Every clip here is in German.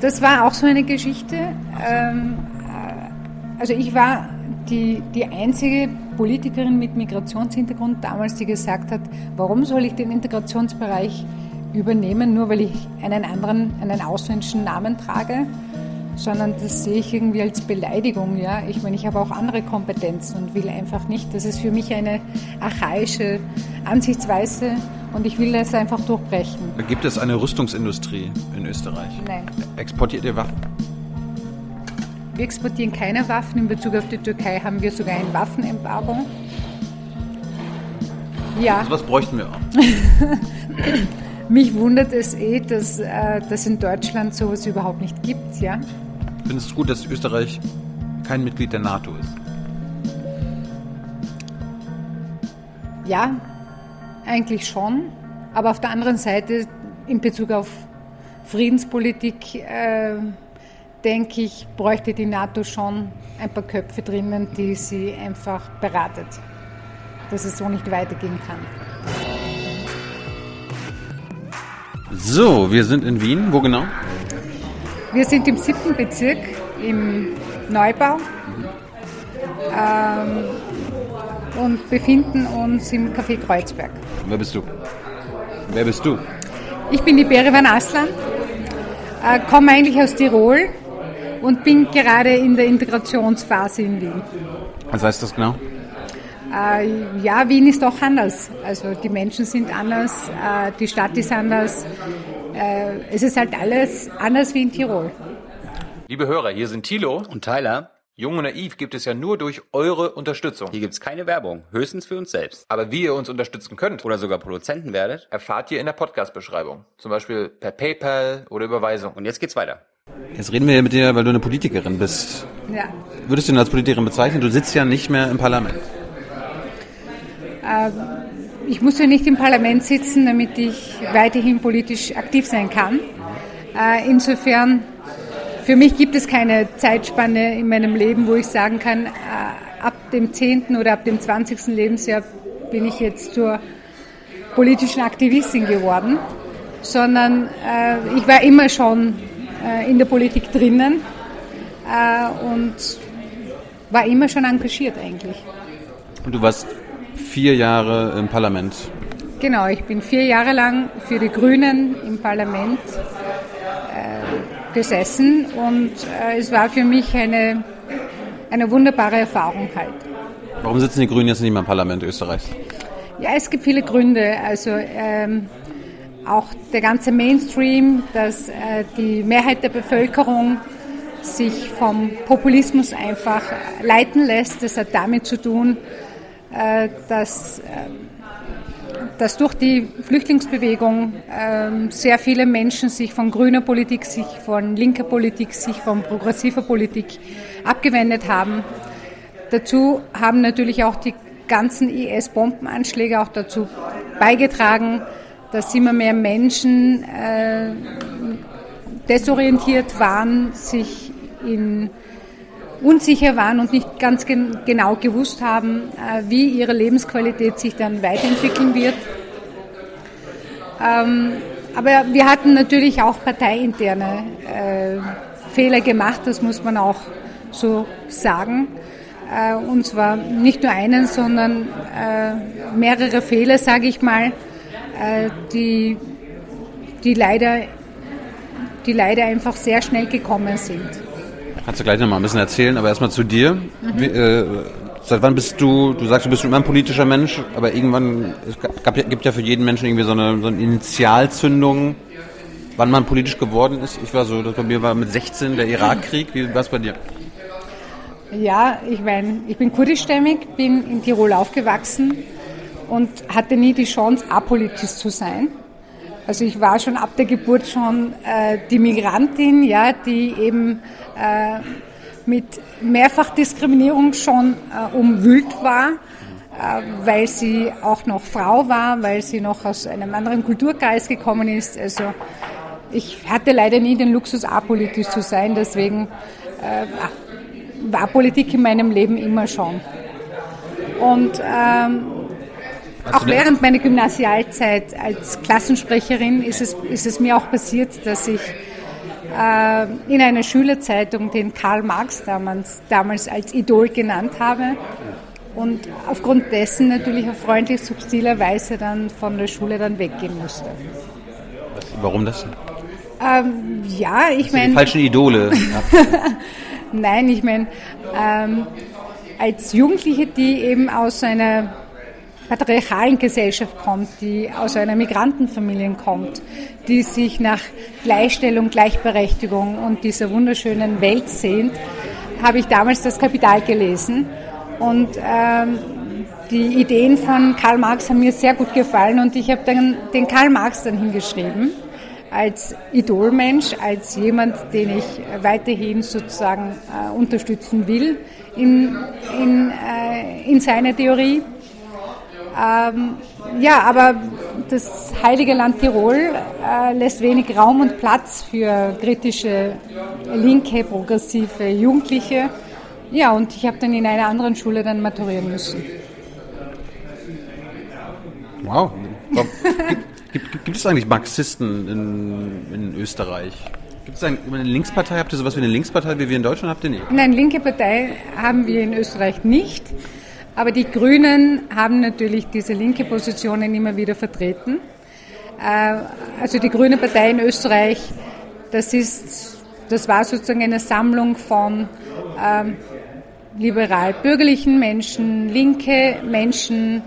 das war auch so eine Geschichte. Ähm, äh, also ich war die, die einzige Politikerin mit Migrationshintergrund damals, die gesagt hat, warum soll ich den Integrationsbereich übernehmen, nur weil ich einen anderen, einen ausländischen Namen trage, sondern das sehe ich irgendwie als Beleidigung. Ja? Ich meine, ich habe auch andere Kompetenzen und will einfach nicht. Das ist für mich eine archaische Ansichtsweise und ich will das einfach durchbrechen. Gibt es eine Rüstungsindustrie in Österreich? Nein. Exportiert ihr Waffen? Wir exportieren keine Waffen. In Bezug auf die Türkei haben wir sogar ein Waffenembargo. Ja. Also was bräuchten wir auch? Mich wundert es eh, dass äh, das in Deutschland sowas überhaupt nicht gibt, ja. Findest du es gut, dass Österreich kein Mitglied der NATO ist? Ja, eigentlich schon. Aber auf der anderen Seite, in Bezug auf Friedenspolitik, äh, denke ich, bräuchte die NATO schon ein paar Köpfe drinnen, die sie einfach beratet, dass es so nicht weitergehen kann. So, wir sind in Wien. Wo genau? Wir sind im siebten Bezirk, im Neubau. Ähm, und befinden uns im Café Kreuzberg. Wer bist du? Wer bist du? Ich bin die Berivan Aslan, äh, komme eigentlich aus Tirol und bin gerade in der Integrationsphase in Wien. Was heißt das genau? Äh, ja, Wien ist doch anders. Also die Menschen sind anders, äh, die Stadt ist anders. Äh, es ist halt alles anders wie in Tirol. Liebe Hörer, hier sind Thilo und Tyler. Jung und Naiv gibt es ja nur durch eure Unterstützung. Hier gibt es keine Werbung, höchstens für uns selbst. Aber wie ihr uns unterstützen könnt oder sogar Produzenten werdet, erfahrt ihr in der Podcast-Beschreibung. Zum Beispiel per PayPal oder Überweisung. Und jetzt geht's weiter. Jetzt reden wir hier mit dir, weil du eine Politikerin bist. Ja. Würdest du ihn als Politikerin bezeichnen? Du sitzt ja nicht mehr im Parlament. Ähm, ich muss ja nicht im Parlament sitzen, damit ich weiterhin politisch aktiv sein kann. Äh, insofern für mich gibt es keine Zeitspanne in meinem Leben, wo ich sagen kann, äh, ab dem 10. oder ab dem 20. Lebensjahr bin ich jetzt zur politischen Aktivistin geworden, sondern äh, ich war immer schon in der Politik drinnen und war immer schon engagiert eigentlich. Und du warst vier Jahre im Parlament. Genau, ich bin vier Jahre lang für die Grünen im Parlament gesessen und äh, es war für mich eine, eine wunderbare Erfahrung halt. Warum sitzen die Grünen jetzt nicht mehr im Parlament Österreichs? Ja, es gibt viele Gründe. Also ähm, auch der ganze Mainstream, dass äh, die Mehrheit der Bevölkerung sich vom Populismus einfach leiten lässt. Das hat damit zu tun, äh, dass äh, dass durch die Flüchtlingsbewegung ähm, sehr viele Menschen sich von grüner Politik, sich von linker Politik, sich von progressiver Politik abgewendet haben. Dazu haben natürlich auch die ganzen IS-Bombenanschläge auch dazu beigetragen, dass immer mehr Menschen äh, desorientiert waren, sich in unsicher waren und nicht ganz gen genau gewusst haben, äh, wie ihre Lebensqualität sich dann weiterentwickeln wird. Ähm, aber wir hatten natürlich auch parteiinterne äh, Fehler gemacht, das muss man auch so sagen. Äh, und zwar nicht nur einen, sondern äh, mehrere Fehler, sage ich mal, äh, die, die, leider, die leider einfach sehr schnell gekommen sind. Kannst du gleich noch mal ein bisschen erzählen, aber erstmal zu dir. Mhm. Wie, äh, seit wann bist du, du sagst, du bist immer ein politischer Mensch, aber irgendwann, es gab, gibt ja für jeden Menschen irgendwie so eine, so eine Initialzündung, wann man politisch geworden ist. Ich war so, das bei mir war mit 16 der Irakkrieg. Wie war es bei dir? Ja, ich meine, ich bin kurdischstämmig, bin in Tirol aufgewachsen und hatte nie die Chance, apolitisch zu sein. Also ich war schon ab der Geburt schon äh, die Migrantin, ja, die eben äh, mit Mehrfachdiskriminierung schon äh, umwühlt war, äh, weil sie auch noch Frau war, weil sie noch aus einem anderen Kulturkreis gekommen ist. Also ich hatte leider nie den Luxus, apolitisch zu sein, deswegen äh, war Politik in meinem Leben immer schon. Und ähm, auch während meiner Gymnasialzeit als Klassensprecherin ist es, ist es mir auch passiert, dass ich äh, in einer Schülerzeitung den Karl Marx damals, damals als Idol genannt habe und aufgrund dessen natürlich auf freundlich subtiler Weise dann von der Schule dann weggehen musste. Warum das? Ähm, ja, ich meine. Die falschen Idole. Nein, ich meine, ähm, als Jugendliche, die eben aus einer patriarchalen Gesellschaft kommt, die aus einer Migrantenfamilie kommt, die sich nach Gleichstellung, Gleichberechtigung und dieser wunderschönen Welt sehnt, habe ich damals das Kapital gelesen. Und ähm, die Ideen von Karl Marx haben mir sehr gut gefallen und ich habe dann den Karl Marx dann hingeschrieben als Idolmensch, als jemand, den ich weiterhin sozusagen äh, unterstützen will in, in, äh, in seiner Theorie. Ähm, ja, aber das heilige Land Tirol äh, lässt wenig Raum und Platz für kritische, linke, progressive Jugendliche. Ja, und ich habe dann in einer anderen Schule dann maturieren müssen. Wow. Gibt, gibt, gibt, es eigentlich Marxisten in, in Österreich? Gibt es eine, Linkspartei? Habt ihr sowas wie eine Linkspartei wie wir in Deutschland? Habt ihr nicht? Nein, linke Partei haben wir in Österreich nicht. Aber die Grünen haben natürlich diese linke Positionen immer wieder vertreten. Äh, also die Grüne Partei in Österreich, das ist, das war sozusagen eine Sammlung von ähm, liberal-bürgerlichen Menschen, linke Menschen,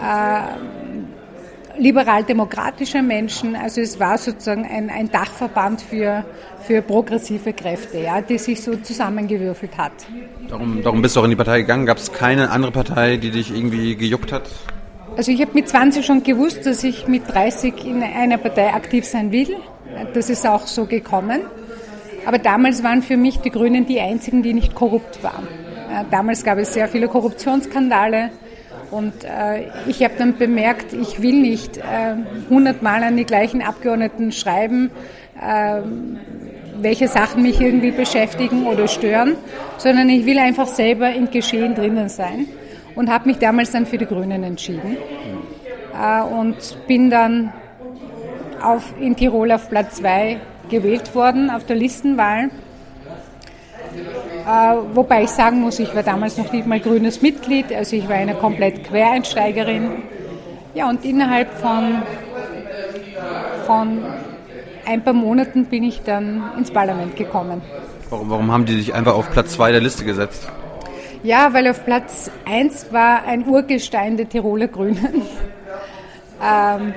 äh, liberal-demokratischer Menschen. Also es war sozusagen ein, ein Dachverband für, für progressive Kräfte, ja, die sich so zusammengewürfelt hat. Darum, darum bist du auch in die Partei gegangen. Gab es keine andere Partei, die dich irgendwie gejuckt hat? Also ich habe mit 20 schon gewusst, dass ich mit 30 in einer Partei aktiv sein will. Das ist auch so gekommen. Aber damals waren für mich die Grünen die einzigen, die nicht korrupt waren. Damals gab es sehr viele Korruptionsskandale. Und äh, ich habe dann bemerkt, ich will nicht hundertmal äh, an die gleichen Abgeordneten schreiben, äh, welche Sachen mich irgendwie beschäftigen oder stören, sondern ich will einfach selber im Geschehen drinnen sein und habe mich damals dann für die Grünen entschieden äh, und bin dann auf, in Tirol auf Platz 2 gewählt worden auf der Listenwahl. Äh, wobei ich sagen muss, ich war damals noch nicht mal grünes Mitglied, also ich war eine komplett Quereinsteigerin. Ja, und innerhalb von, von ein paar Monaten bin ich dann ins Parlament gekommen. Warum, warum haben die dich einfach auf Platz 2 der Liste gesetzt? Ja, weil auf Platz 1 war ein Urgestein der Tiroler Grünen. ähm,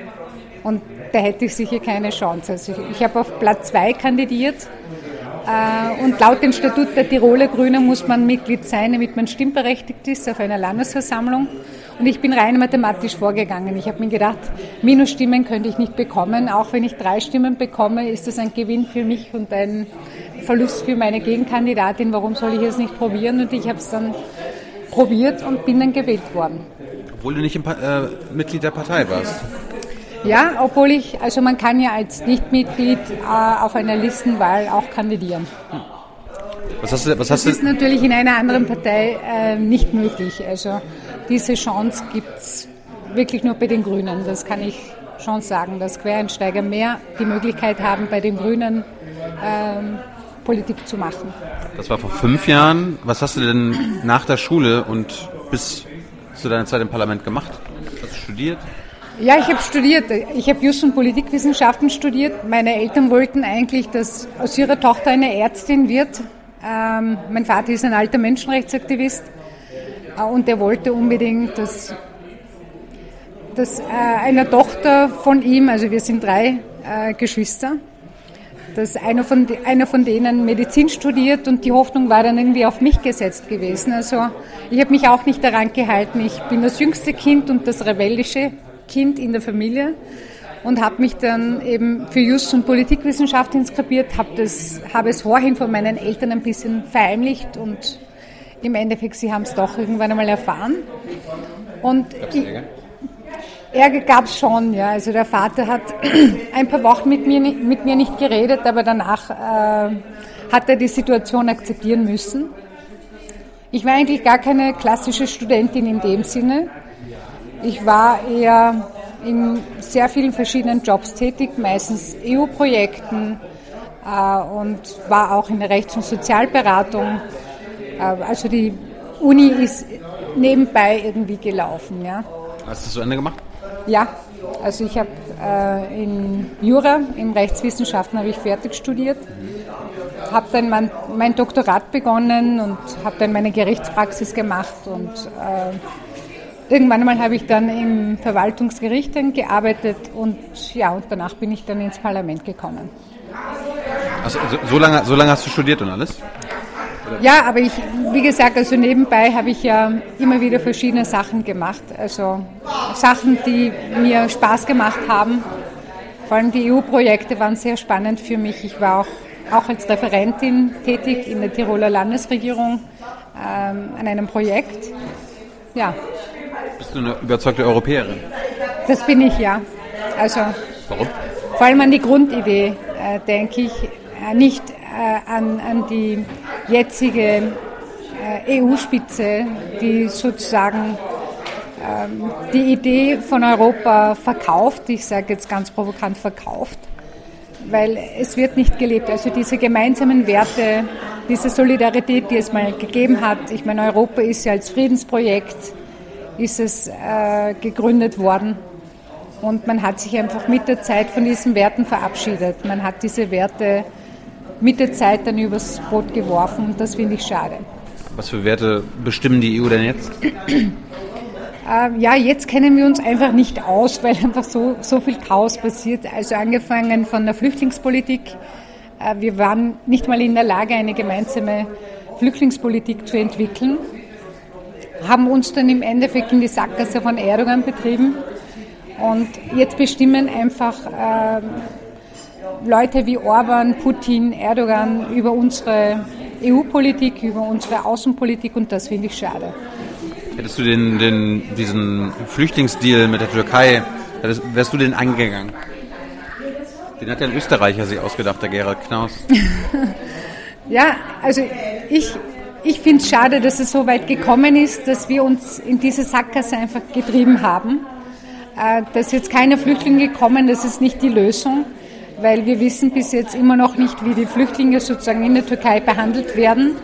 und da hätte ich sicher keine Chance. Also ich, ich habe auf Platz 2 kandidiert und laut dem Statut der Tiroler Grünen muss man Mitglied sein, damit man stimmberechtigt ist auf einer Landesversammlung. Und ich bin rein mathematisch vorgegangen. Ich habe mir gedacht, Minusstimmen könnte ich nicht bekommen. Auch wenn ich drei Stimmen bekomme, ist das ein Gewinn für mich und ein Verlust für meine Gegenkandidatin. Warum soll ich es nicht probieren? Und ich habe es dann probiert und bin dann gewählt worden. Obwohl du nicht äh, Mitglied der Partei warst. Ja, obwohl ich, also man kann ja als Nichtmitglied äh, auf einer Listenwahl auch kandidieren. Was hast du, was hast das ist natürlich in einer anderen Partei äh, nicht möglich. Also diese Chance gibt es wirklich nur bei den Grünen. Das kann ich schon sagen, dass Quereinsteiger mehr die Möglichkeit haben, bei den Grünen ähm, Politik zu machen. Das war vor fünf Jahren. Was hast du denn nach der Schule und bis zu deiner Zeit im Parlament gemacht? Hast du studiert? Ja, ich habe studiert. Ich habe Just- und Politikwissenschaften studiert. Meine Eltern wollten eigentlich, dass aus ihrer Tochter eine Ärztin wird. Ähm, mein Vater ist ein alter Menschenrechtsaktivist äh, und er wollte unbedingt, dass, dass äh, einer Tochter von ihm, also wir sind drei äh, Geschwister, dass einer von, einer von denen Medizin studiert und die Hoffnung war dann irgendwie auf mich gesetzt gewesen. Also ich habe mich auch nicht daran gehalten. Ich bin das jüngste Kind und das rebellische Kind in der Familie und habe mich dann eben für Just- und Politikwissenschaft inskribiert, habe, das, habe es vorhin von meinen Eltern ein bisschen verheimlicht und im Endeffekt, sie haben es doch irgendwann einmal erfahren. Und Ärger gab es schon, ja. Also der Vater hat ein paar Wochen mit mir, mit mir nicht geredet, aber danach äh, hat er die Situation akzeptieren müssen. Ich war eigentlich gar keine klassische Studentin in dem Sinne. Ich war eher in sehr vielen verschiedenen Jobs tätig, meistens EU-Projekten, äh, und war auch in der Rechts- und Sozialberatung. Äh, also die Uni ist nebenbei irgendwie gelaufen. Ja. Hast du das zu Ende gemacht? Ja, also ich habe äh, in Jura, in Rechtswissenschaften habe ich fertig studiert, habe dann mein, mein, Doktorat begonnen und habe dann meine Gerichtspraxis gemacht und äh, irgendwann einmal habe ich dann im Verwaltungsgericht gearbeitet und ja, und danach bin ich dann ins Parlament gekommen. Also, so, lange, so lange hast du studiert und alles? Ja, aber ich, wie gesagt, also nebenbei habe ich ja immer wieder verschiedene Sachen gemacht. Also Sachen, die mir Spaß gemacht haben. Vor allem die EU-Projekte waren sehr spannend für mich. Ich war auch, auch als Referentin tätig in der Tiroler Landesregierung ähm, an einem Projekt. Ja. Bist du eine überzeugte Europäerin? Das bin ich, ja. Also, Warum? Vor allem an die Grundidee, äh, denke ich. Äh, nicht äh, an, an die jetzige äh, EU-Spitze, die sozusagen ähm, die Idee von Europa verkauft, ich sage jetzt ganz provokant verkauft, weil es wird nicht gelebt. Also diese gemeinsamen Werte, diese Solidarität, die es mal gegeben hat. Ich meine, Europa ist ja als Friedensprojekt ist es äh, gegründet worden. Und man hat sich einfach mit der Zeit von diesen Werten verabschiedet. Man hat diese Werte mit der Zeit dann übers Boot geworfen. Das finde ich schade. Was für Werte bestimmen die EU denn jetzt? Ähm, ja, jetzt kennen wir uns einfach nicht aus, weil einfach so, so viel Chaos passiert. Also angefangen von der Flüchtlingspolitik. Äh, wir waren nicht mal in der Lage, eine gemeinsame Flüchtlingspolitik zu entwickeln. Haben uns dann im Endeffekt in die Sackgasse von Erdogan betrieben. Und jetzt bestimmen einfach äh, Leute wie Orban, Putin, Erdogan über unsere EU-Politik, über unsere Außenpolitik und das finde ich schade. Hättest du den, den, diesen Flüchtlingsdeal mit der Türkei, wärst du den angegangen? Den hat ja ein Österreicher sich ausgedacht, der Gerhard Knaus. ja, also ich, ich finde es schade, dass es so weit gekommen ist, dass wir uns in diese Sackgasse einfach getrieben haben. Äh, da ist jetzt keine Flüchtlinge gekommen, das ist nicht die Lösung weil wir wissen bis jetzt immer noch nicht, wie die Flüchtlinge sozusagen in der Türkei behandelt werden.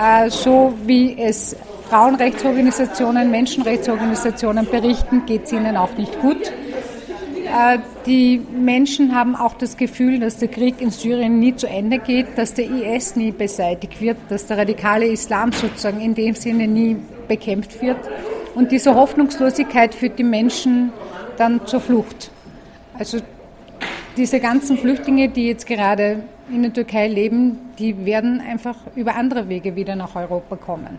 Äh, so wie es Frauenrechtsorganisationen, Menschenrechtsorganisationen berichten, geht es ihnen auch nicht gut. Äh, die Menschen haben auch das Gefühl, dass der Krieg in Syrien nie zu Ende geht, dass der IS nie beseitigt wird, dass der radikale Islam sozusagen in dem Sinne nie bekämpft wird. Und diese Hoffnungslosigkeit führt die Menschen dann zur Flucht. Also diese ganzen Flüchtlinge, die jetzt gerade in der Türkei leben, die werden einfach über andere Wege wieder nach Europa kommen.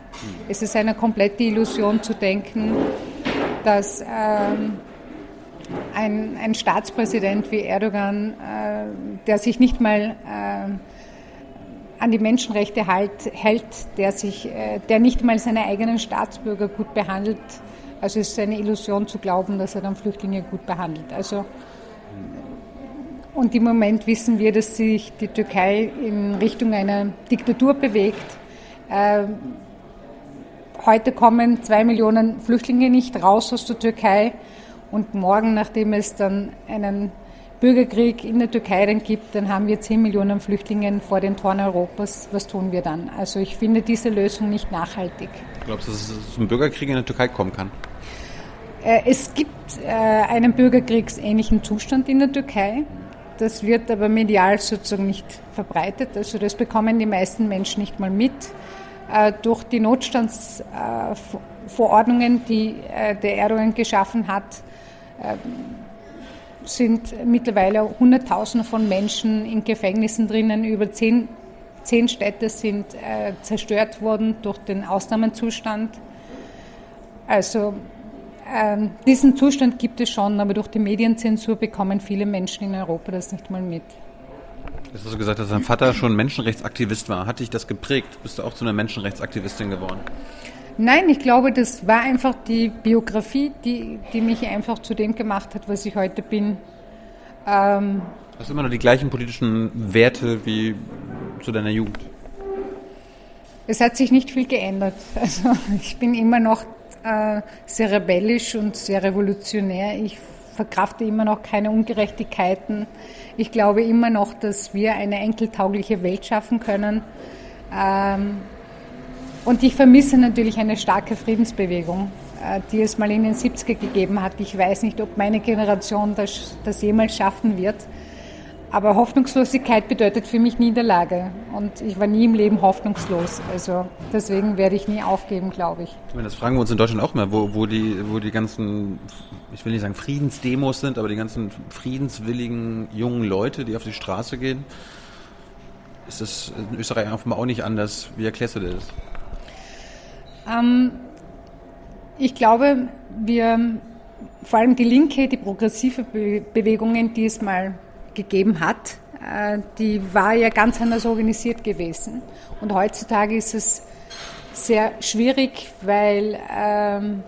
Es ist eine komplette Illusion zu denken, dass ähm, ein, ein, Staatspräsident wie Erdogan, äh, der sich nicht mal äh, an die Menschenrechte halt, hält, der, sich, äh, der nicht mal seine eigenen Staatsbürger gut behandelt, also es ist eine Illusion zu glauben, dass er dann Flüchtlinge gut behandelt. Also und im Moment wissen wir, dass sich die Türkei in Richtung einer Diktatur bewegt. Äh, heute kommen zwei Millionen Flüchtlinge nicht raus aus der Türkei. Und morgen, nachdem es dann einen Bürgerkrieg in der Türkei dann gibt, dann haben wir zehn Millionen Flüchtlinge vor den Toren Europas. Was tun wir dann? Also ich finde diese Lösung nicht nachhaltig. Glaubst du, dass es zum Bürgerkrieg in der Türkei kommen kann? Äh, es gibt äh, einen bürgerkriegsähnlichen Zustand in der Türkei. Das wird aber medial sozusagen nicht verbreitet. Also das bekommen die meisten Menschen nicht mal mit. Äh, durch die Notstandsverordnungen, die der Erdogan geschaffen hat, sind mittlerweile Hunderttausende von Menschen in Gefängnissen drinnen. Über zehn, zehn Städte sind zerstört worden durch den Ausnahmezustand. Also ähm, diesen Zustand gibt es schon, aber durch die Medienzensur bekommen viele Menschen in Europa das nicht mal mit. Jetzt hast du gesagt, dass dein Vater schon Menschenrechtsaktivist war. Hat dich das geprägt? Bist du auch zu einer Menschenrechtsaktivistin geworden? Nein, ich glaube, das war einfach die Biografie, die, die mich einfach zu dem gemacht hat, was ich heute bin. Ähm, Hast du immer noch die gleichen politischen Werte wie zu deiner Jugend? Es hat sich nicht viel geändert. Also ich bin immer noch äh, sehr rebellisch und sehr revolutionär. Ich verkrafte immer noch keine Ungerechtigkeiten. Ich glaube immer noch, dass wir eine enkeltaugliche Welt schaffen können. Ähm, und ich vermisse natürlich eine starke Friedensbewegung, äh, die es mal in den 70er gegeben hat. Ich weiß nicht, ob meine Generation das, das jemals schaffen wird. Aber Hoffnungslosigkeit bedeutet für mich Niederlage. Und ich war nie im Leben hoffnungslos. Also deswegen werde ich nie aufgeben, glaube ich. ich meine, das fragen wir uns in Deutschland auch mal, wo, wo, die, wo die ganzen, ich will nicht sagen Friedensdemos sind, aber die ganzen friedenswilligen jungen Leute, die auf die Straße gehen. Ist das in Österreich offenbar auch nicht anders? Wie erklärst du dir das? Ähm, ich glaube, wir, vor allem die Linke, die progressive Bewegungen, die es mal gegeben hat, äh, die war ja ganz anders organisiert gewesen. Und heutzutage ist es sehr schwierig, weil, ähm,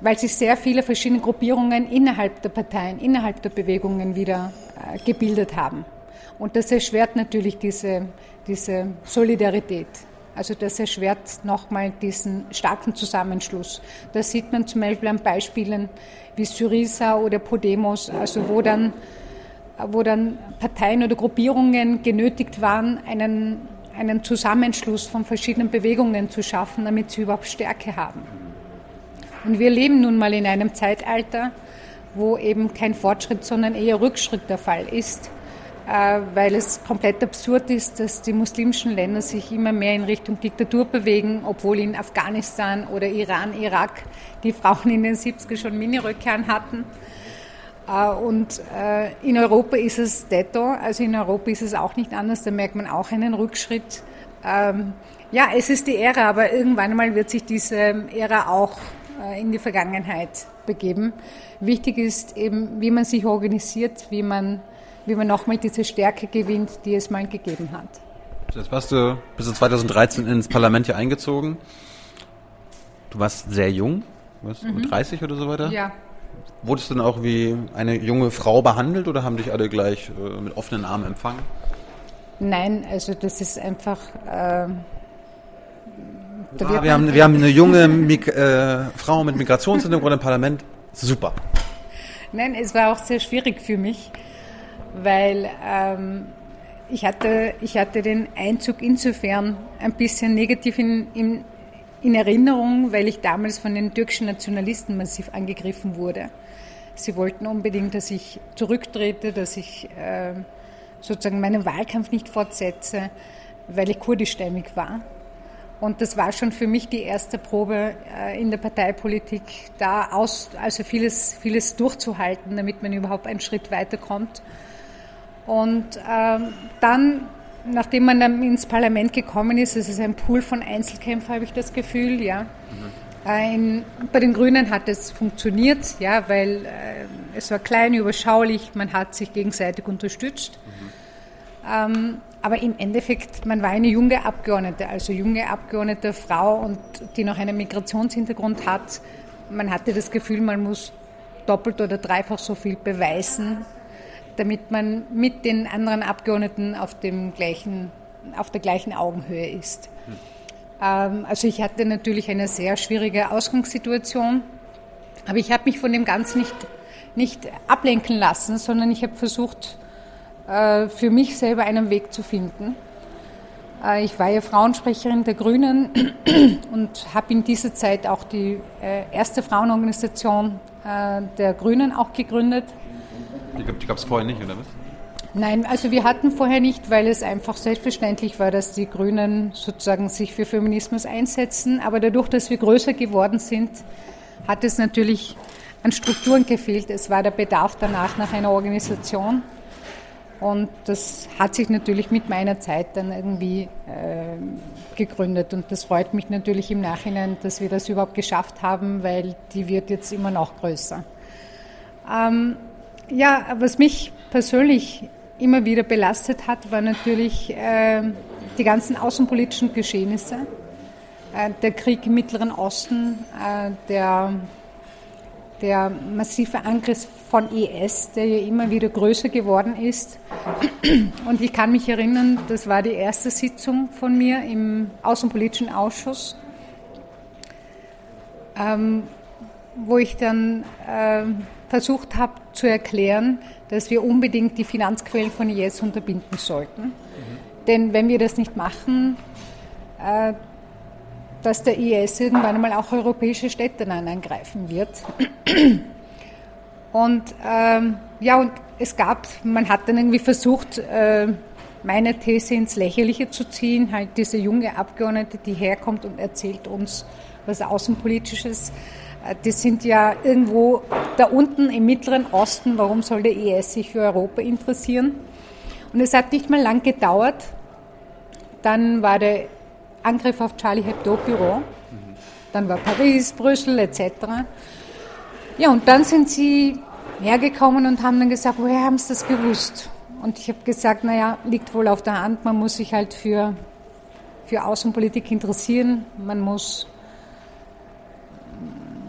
weil sich sehr viele verschiedene Gruppierungen innerhalb der Parteien, innerhalb der Bewegungen wieder äh, gebildet haben. Und das erschwert natürlich diese, diese Solidarität. Also das erschwert nochmal diesen starken Zusammenschluss. Das sieht man zum Beispiel an Beispielen wie Syriza oder Podemos, also wo dann, wo dann Parteien oder Gruppierungen genötigt waren, einen, einen Zusammenschluss von verschiedenen Bewegungen zu schaffen, damit sie überhaupt Stärke haben. Und wir leben nun mal in einem Zeitalter, wo eben kein Fortschritt, sondern eher Rückschritt der Fall ist. Äh, weil es komplett absurd ist, dass die muslimischen Länder sich immer mehr in Richtung Diktatur bewegen, obwohl in Afghanistan oder Iran, Irak die Frauen in den 70er schon Miniröcke hatten. Äh, und äh, in Europa ist es detto, also in Europa ist es auch nicht anders, da merkt man auch einen Rückschritt. Ähm, ja, es ist die Ära, aber irgendwann mal wird sich diese Ära auch in die Vergangenheit begeben. Wichtig ist eben, wie man sich organisiert, wie man wie man nochmal diese Stärke gewinnt, die es mal gegeben hat. Jetzt warst du bis du 2013 ins Parlament hier eingezogen. Du warst sehr jung, was, mhm. 30 oder so weiter? Ja. Wurdest du denn auch wie eine junge Frau behandelt oder haben dich alle gleich äh, mit offenen Armen empfangen? Nein, also das ist einfach. Äh, ah, wir, haben, wir haben eine junge Mig äh, Frau mit Migrationshintergrund im Parlament. Super. Nein, es war auch sehr schwierig für mich, weil ähm, ich, hatte, ich hatte den Einzug insofern ein bisschen negativ in, in, in Erinnerung, weil ich damals von den türkischen Nationalisten massiv angegriffen wurde. Sie wollten unbedingt, dass ich zurücktrete, dass ich äh, sozusagen meinen Wahlkampf nicht fortsetze, weil ich kurdischstämmig war. Und das war schon für mich die erste Probe äh, in der Parteipolitik, da aus, also vieles, vieles durchzuhalten, damit man überhaupt einen Schritt weiterkommt. Und ähm, dann, nachdem man dann ins Parlament gekommen ist, es ist ein Pool von Einzelkämpfern, habe ich das Gefühl, ja. Mhm. Äh, bei den Grünen hat es funktioniert, ja, weil äh, es war klein, überschaulich, man hat sich gegenseitig unterstützt. Mhm. Ähm, aber im Endeffekt, man war eine junge Abgeordnete, also junge Abgeordnete Frau und die noch einen Migrationshintergrund hat. Man hatte das Gefühl, man muss doppelt oder dreifach so viel beweisen, damit man mit den anderen Abgeordneten auf, dem gleichen, auf der gleichen Augenhöhe ist. Hm. also ich hatte natürlich eine sehr schwierige Ausgangssituation, aber ich habe mich von dem Ganzen nicht, nicht ablenken lassen, sondern ich habe versucht, äh, für mich selber einen Weg zu finden. Äh, ich war ja Frauensprecherin der Grünen und habe in dieser Zeit auch die äh, erste Frauenorganisation der Grünen auch gegründet. Die gab es vorher nicht, oder was? Nein, also wir hatten vorher nicht, weil es einfach selbstverständlich war, dass die Grünen sozusagen sich für Feminismus einsetzen. Aber dadurch, dass wir größer geworden sind, hat es natürlich an Strukturen gefehlt. Es war der Bedarf danach nach einer Organisation. Und das hat sich natürlich mit meiner Zeit dann irgendwie äh, gegründet. Und das freut mich natürlich im Nachhinein, dass wir das überhaupt geschafft haben, weil die wird jetzt immer noch größer. Ähm, ja, was mich persönlich immer wieder belastet hat, war natürlich äh, die ganzen außenpolitischen Geschehnisse. Äh, der Krieg im Mittleren Osten, äh, der, der massive Angriff von IS, der ja immer wieder größer geworden ist. Und ich kann mich erinnern, das war die erste Sitzung von mir im Außenpolitischen Ausschuss. Ähm, wo ich dann äh, versucht habe zu erklären, dass wir unbedingt die Finanzquellen von IS unterbinden sollten. Mhm. Denn wenn wir das nicht machen, äh, dass der IS irgendwann einmal auch europäische Städte angreifen wird. Und ähm, ja, und es gab, man hat dann irgendwie versucht, äh, meine These ins Lächerliche zu ziehen, halt diese junge Abgeordnete, die herkommt und erzählt uns was Außenpolitisches. Äh, die sind ja irgendwo da unten im Mittleren Osten. Warum soll der IS sich für Europa interessieren? Und es hat nicht mal lang gedauert. Dann war der Angriff auf Charlie Hebdo Büro. Dann war Paris, Brüssel etc. Ja, und dann sind sie hergekommen und haben dann gesagt, woher haben sie das gewusst? Und ich habe gesagt, naja, liegt wohl auf der Hand, man muss sich halt für, für Außenpolitik interessieren, man muss,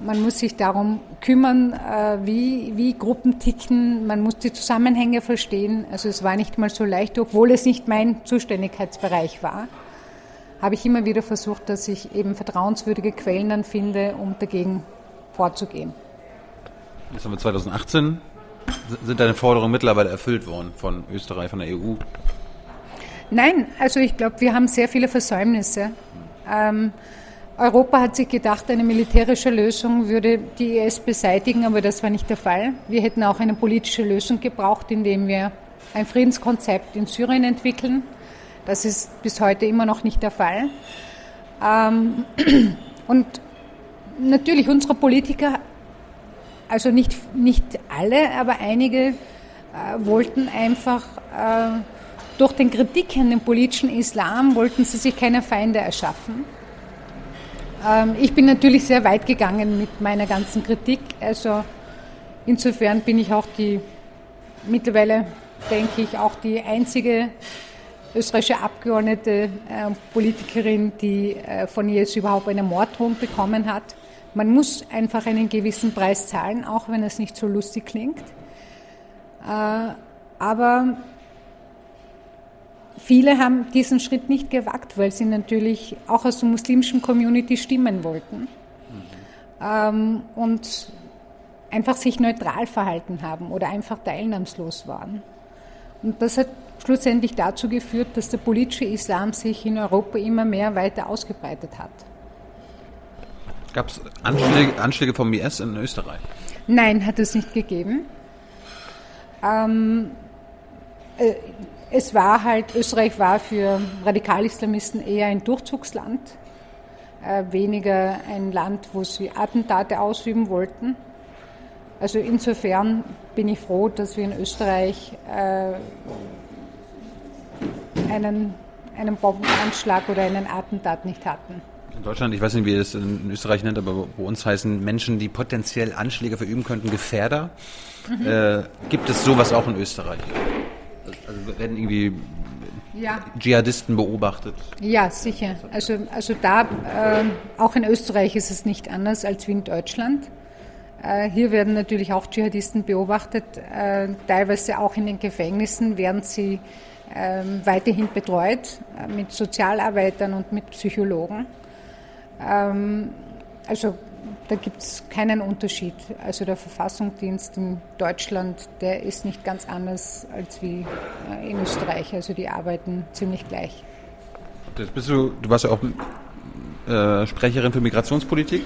man muss sich darum kümmern, äh, wie, wie Gruppen ticken, man muss die Zusammenhänge verstehen. Also es war nicht mal so leicht, obwohl es nicht mein Zuständigkeitsbereich war, habe ich immer wieder versucht, dass ich eben vertrauenswürdige Quellen dann finde, um dagegen vorzugehen. Jetzt haben wir 2018 sind deine Forderungen mittlerweile erfüllt worden von Österreich, von der EU? Nein, also ich glaube, wir haben sehr viele Versäumnisse. Ähm, Europa hat sich gedacht, eine militärische Lösung würde die IS beseitigen, aber das war nicht der Fall. Wir hätten auch eine politische Lösung gebraucht, indem wir ein Friedenskonzept in Syrien entwickeln. Das ist bis heute immer noch nicht der Fall. Ähm, und natürlich, unsere Politiker also nicht, nicht alle, aber einige äh, wollten einfach äh, durch den Kritik an dem politischen Islam, wollten sie sich keine Feinde erschaffen. Ähm, ich bin natürlich sehr weit gegangen mit meiner ganzen Kritik. Also insofern bin ich auch die, mittlerweile denke ich, auch die einzige österreichische Abgeordnete, äh, Politikerin, die äh, von jetzt überhaupt eine Morddrohung bekommen hat. Man muss einfach einen gewissen Preis zahlen, auch wenn es nicht so lustig klingt. Äh, aber viele haben diesen Schritt nicht gewagt, weil sie natürlich auch aus der muslimischen Community stimmen wollten mhm. und einfach sich neutral verhalten haben oder einfach teilnahmslos waren. Und das hat schlussendlich dazu geführt, dass der politische Islam sich in Europa immer mehr weiter ausgebreitet hat. Gab es Anschläge, Anschläge vom IS in Österreich? Nein, hat es nicht gegeben. Ähm, äh, es war halt, Österreich war für Radikalislamisten eher ein Durchzugsland, äh, weniger ein Land, wo sie Attentate ausüben wollten. Also insofern bin ich froh, dass wir in Österreich äh, einen, einen Bombenanschlag oder einen Attentat nicht hatten. In Deutschland, ich weiß nicht, wie es in Österreich nennt, aber bei uns heißen Menschen, die potenziell Anschläge verüben könnten, Gefährder. Mhm. Äh, gibt es sowas auch in Österreich? Also werden irgendwie ja. Dschihadisten beobachtet? Ja, sicher. Also, also da, äh, auch in Österreich ist es nicht anders als wie in Deutschland. Äh, hier werden natürlich auch Dschihadisten beobachtet, äh, teilweise auch in den Gefängnissen werden sie ähm, weiterhin betreut äh, mit Sozialarbeitern und mit Psychologen. Ähm, also da gibt es keinen Unterschied. Also der Verfassungsdienst in Deutschland, der ist nicht ganz anders als wie äh, in Österreich. Also die arbeiten ziemlich gleich. Jetzt bist du, du warst ja auch äh, Sprecherin für Migrationspolitik?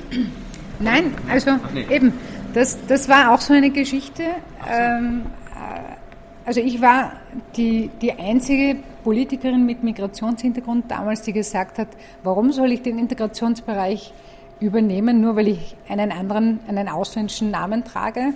Nein, also nee. eben, das, das war auch so eine Geschichte. Ähm, äh, also ich war die, die einzige Politikerin mit Migrationshintergrund damals, die gesagt hat, warum soll ich den Integrationsbereich übernehmen, nur weil ich einen anderen, einen ausländischen Namen trage,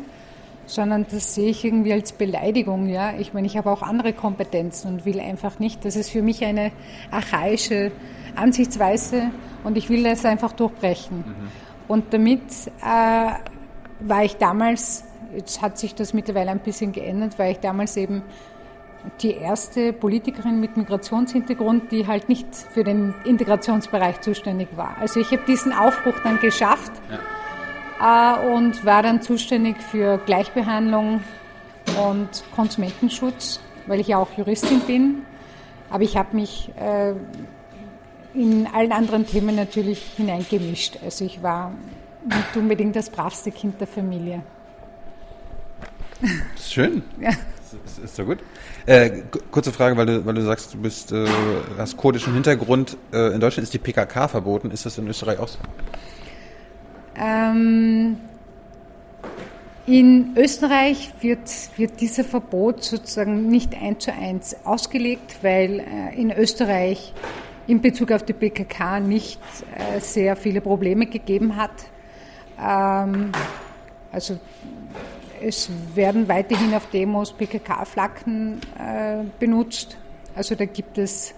sondern das sehe ich irgendwie als Beleidigung. Ja, ich meine, ich habe auch andere Kompetenzen und will einfach nicht. Das ist für mich eine archaische Ansichtsweise und ich will das einfach durchbrechen. Mhm. Und damit äh, war ich damals, jetzt hat sich das mittlerweile ein bisschen geändert, weil ich damals eben die erste Politikerin mit Migrationshintergrund, die halt nicht für den Integrationsbereich zuständig war. Also ich habe diesen Aufbruch dann geschafft ja. äh, und war dann zuständig für Gleichbehandlung und Konsumentenschutz, weil ich ja auch Juristin bin. Aber ich habe mich äh, in allen anderen Themen natürlich hineingemischt. Also ich war nicht unbedingt das bravste Kind der Familie. Das ist schön. Ja. Das ist, ist so gut. Äh, kurze Frage, weil du, weil du sagst, du bist, äh, hast kurdischen Hintergrund. Äh, in Deutschland ist die PKK verboten. Ist das in Österreich auch so? Ähm, in Österreich wird, wird dieser Verbot sozusagen nicht eins zu eins ausgelegt, weil äh, in Österreich in Bezug auf die PKK nicht äh, sehr viele Probleme gegeben hat. Ähm, also es werden weiterhin auf Demos PKK-Flaggen äh, benutzt. Also da gibt es,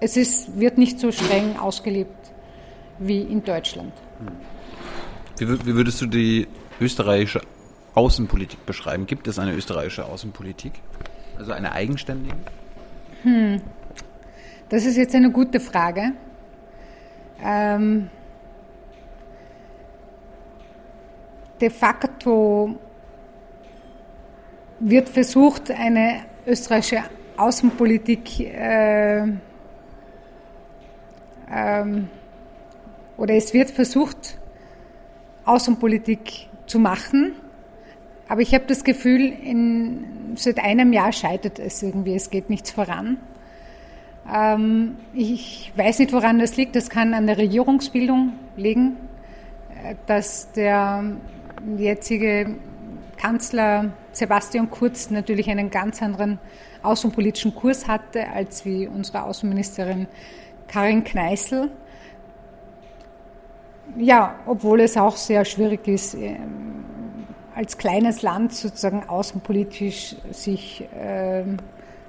es ist, wird nicht so streng ausgelebt wie in Deutschland. Wie, wie würdest du die österreichische Außenpolitik beschreiben? Gibt es eine österreichische Außenpolitik? Also eine eigenständige? Hm. Das ist jetzt eine gute Frage. Ähm, de facto wird versucht, eine österreichische Außenpolitik äh, ähm, oder es wird versucht, Außenpolitik zu machen. Aber ich habe das Gefühl, in, seit einem Jahr scheitert es irgendwie, es geht nichts voran. Ähm, ich weiß nicht, woran das liegt. Das kann an der Regierungsbildung liegen, äh, dass der jetzige Kanzler Sebastian Kurz natürlich einen ganz anderen außenpolitischen Kurs hatte als wie unsere Außenministerin Karin Kneißl. Ja, obwohl es auch sehr schwierig ist, ähm, als kleines Land sozusagen außenpolitisch sich, äh,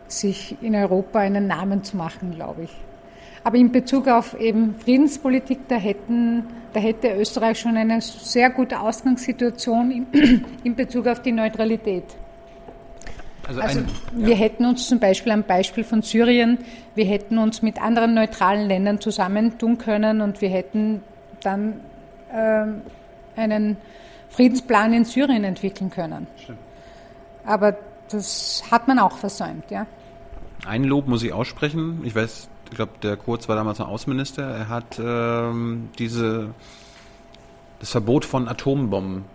sich in Europa einen Namen zu machen, glaube ich. Aber in Bezug auf eben Friedenspolitik, da, hätten, da hätte Österreich schon eine sehr gute Ausgangssituation in, in Bezug auf die Neutralität. Also, also ein, wir hätten uns zum Beispiel am Beispiel von Syrien, wir hätten uns mit anderen neutralen Ländern zusammentun können und wir hätten dann äh, einen Friedensplan in Syrien entwickeln können. Stimmt. Aber das hat man auch versäumt, ja. Ein Lob muss ich aussprechen. Ich weiß, ich glaube, der Kurz war damals ein Außenminister. Er hat ähm, diese, das Verbot von Atombomben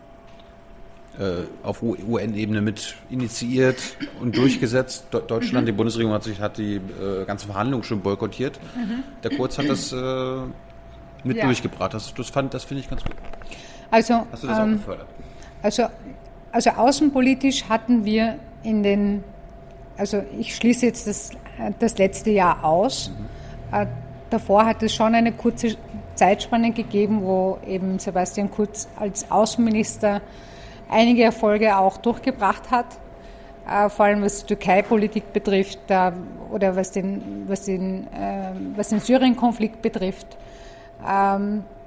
äh, auf UN-Ebene mit initiiert und durchgesetzt. Deutschland, mhm. die Bundesregierung hat sich hat die äh, ganze Verhandlung schon boykottiert. Mhm. Der Kurz hat das äh, mit ja. durchgebracht. Das, das, das finde ich ganz gut. Also, Hast du das ähm, auch gefördert? Also, also außenpolitisch hatten wir in den, also ich schließe jetzt das das letzte Jahr aus. Mhm. Davor hat es schon eine kurze Zeitspanne gegeben, wo eben Sebastian Kurz als Außenminister einige Erfolge auch durchgebracht hat, äh, vor allem was die Türkei-Politik betrifft oder was den, was den, ähm, was den Syrien-Konflikt betrifft.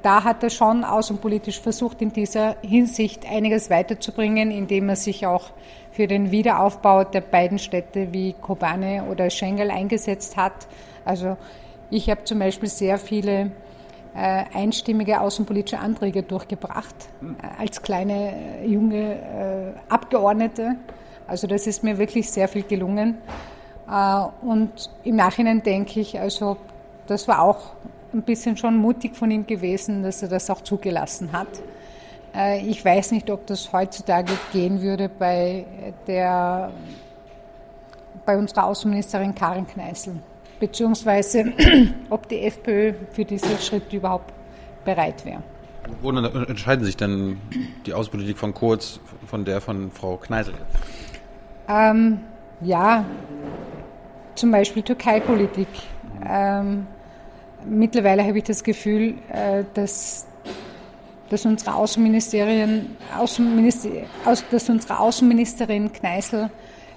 Da hat er schon außenpolitisch versucht, in dieser Hinsicht einiges weiterzubringen, indem er sich auch für den Wiederaufbau der beiden Städte wie Kobane oder Schengel eingesetzt hat. Also ich habe zum Beispiel sehr viele äh, einstimmige außenpolitische Anträge durchgebracht äh, als kleine äh, junge Abgeordnete. Also das ist mir wirklich sehr viel gelungen. Und im Nachhinein denke ich, also das war auch ein bisschen schon mutig von ihm gewesen, dass er das auch zugelassen hat. Äh, ich weiß nicht, ob das heutzutage gehen würde bei, der, bei unserer Außenministerin Karin Kneißl, beziehungsweise ob die FPÖ für diesen Schritt überhaupt bereit wäre. Wo unterscheiden sich denn die Außenpolitik von Kurz von der von Frau Kneißl? Ähm, ja, zum Beispiel Türkei-Politik. Ähm, mittlerweile habe ich das Gefühl, äh, dass dass unsere Außenministerin, Außenminister, dass unsere Außenministerin Kneißl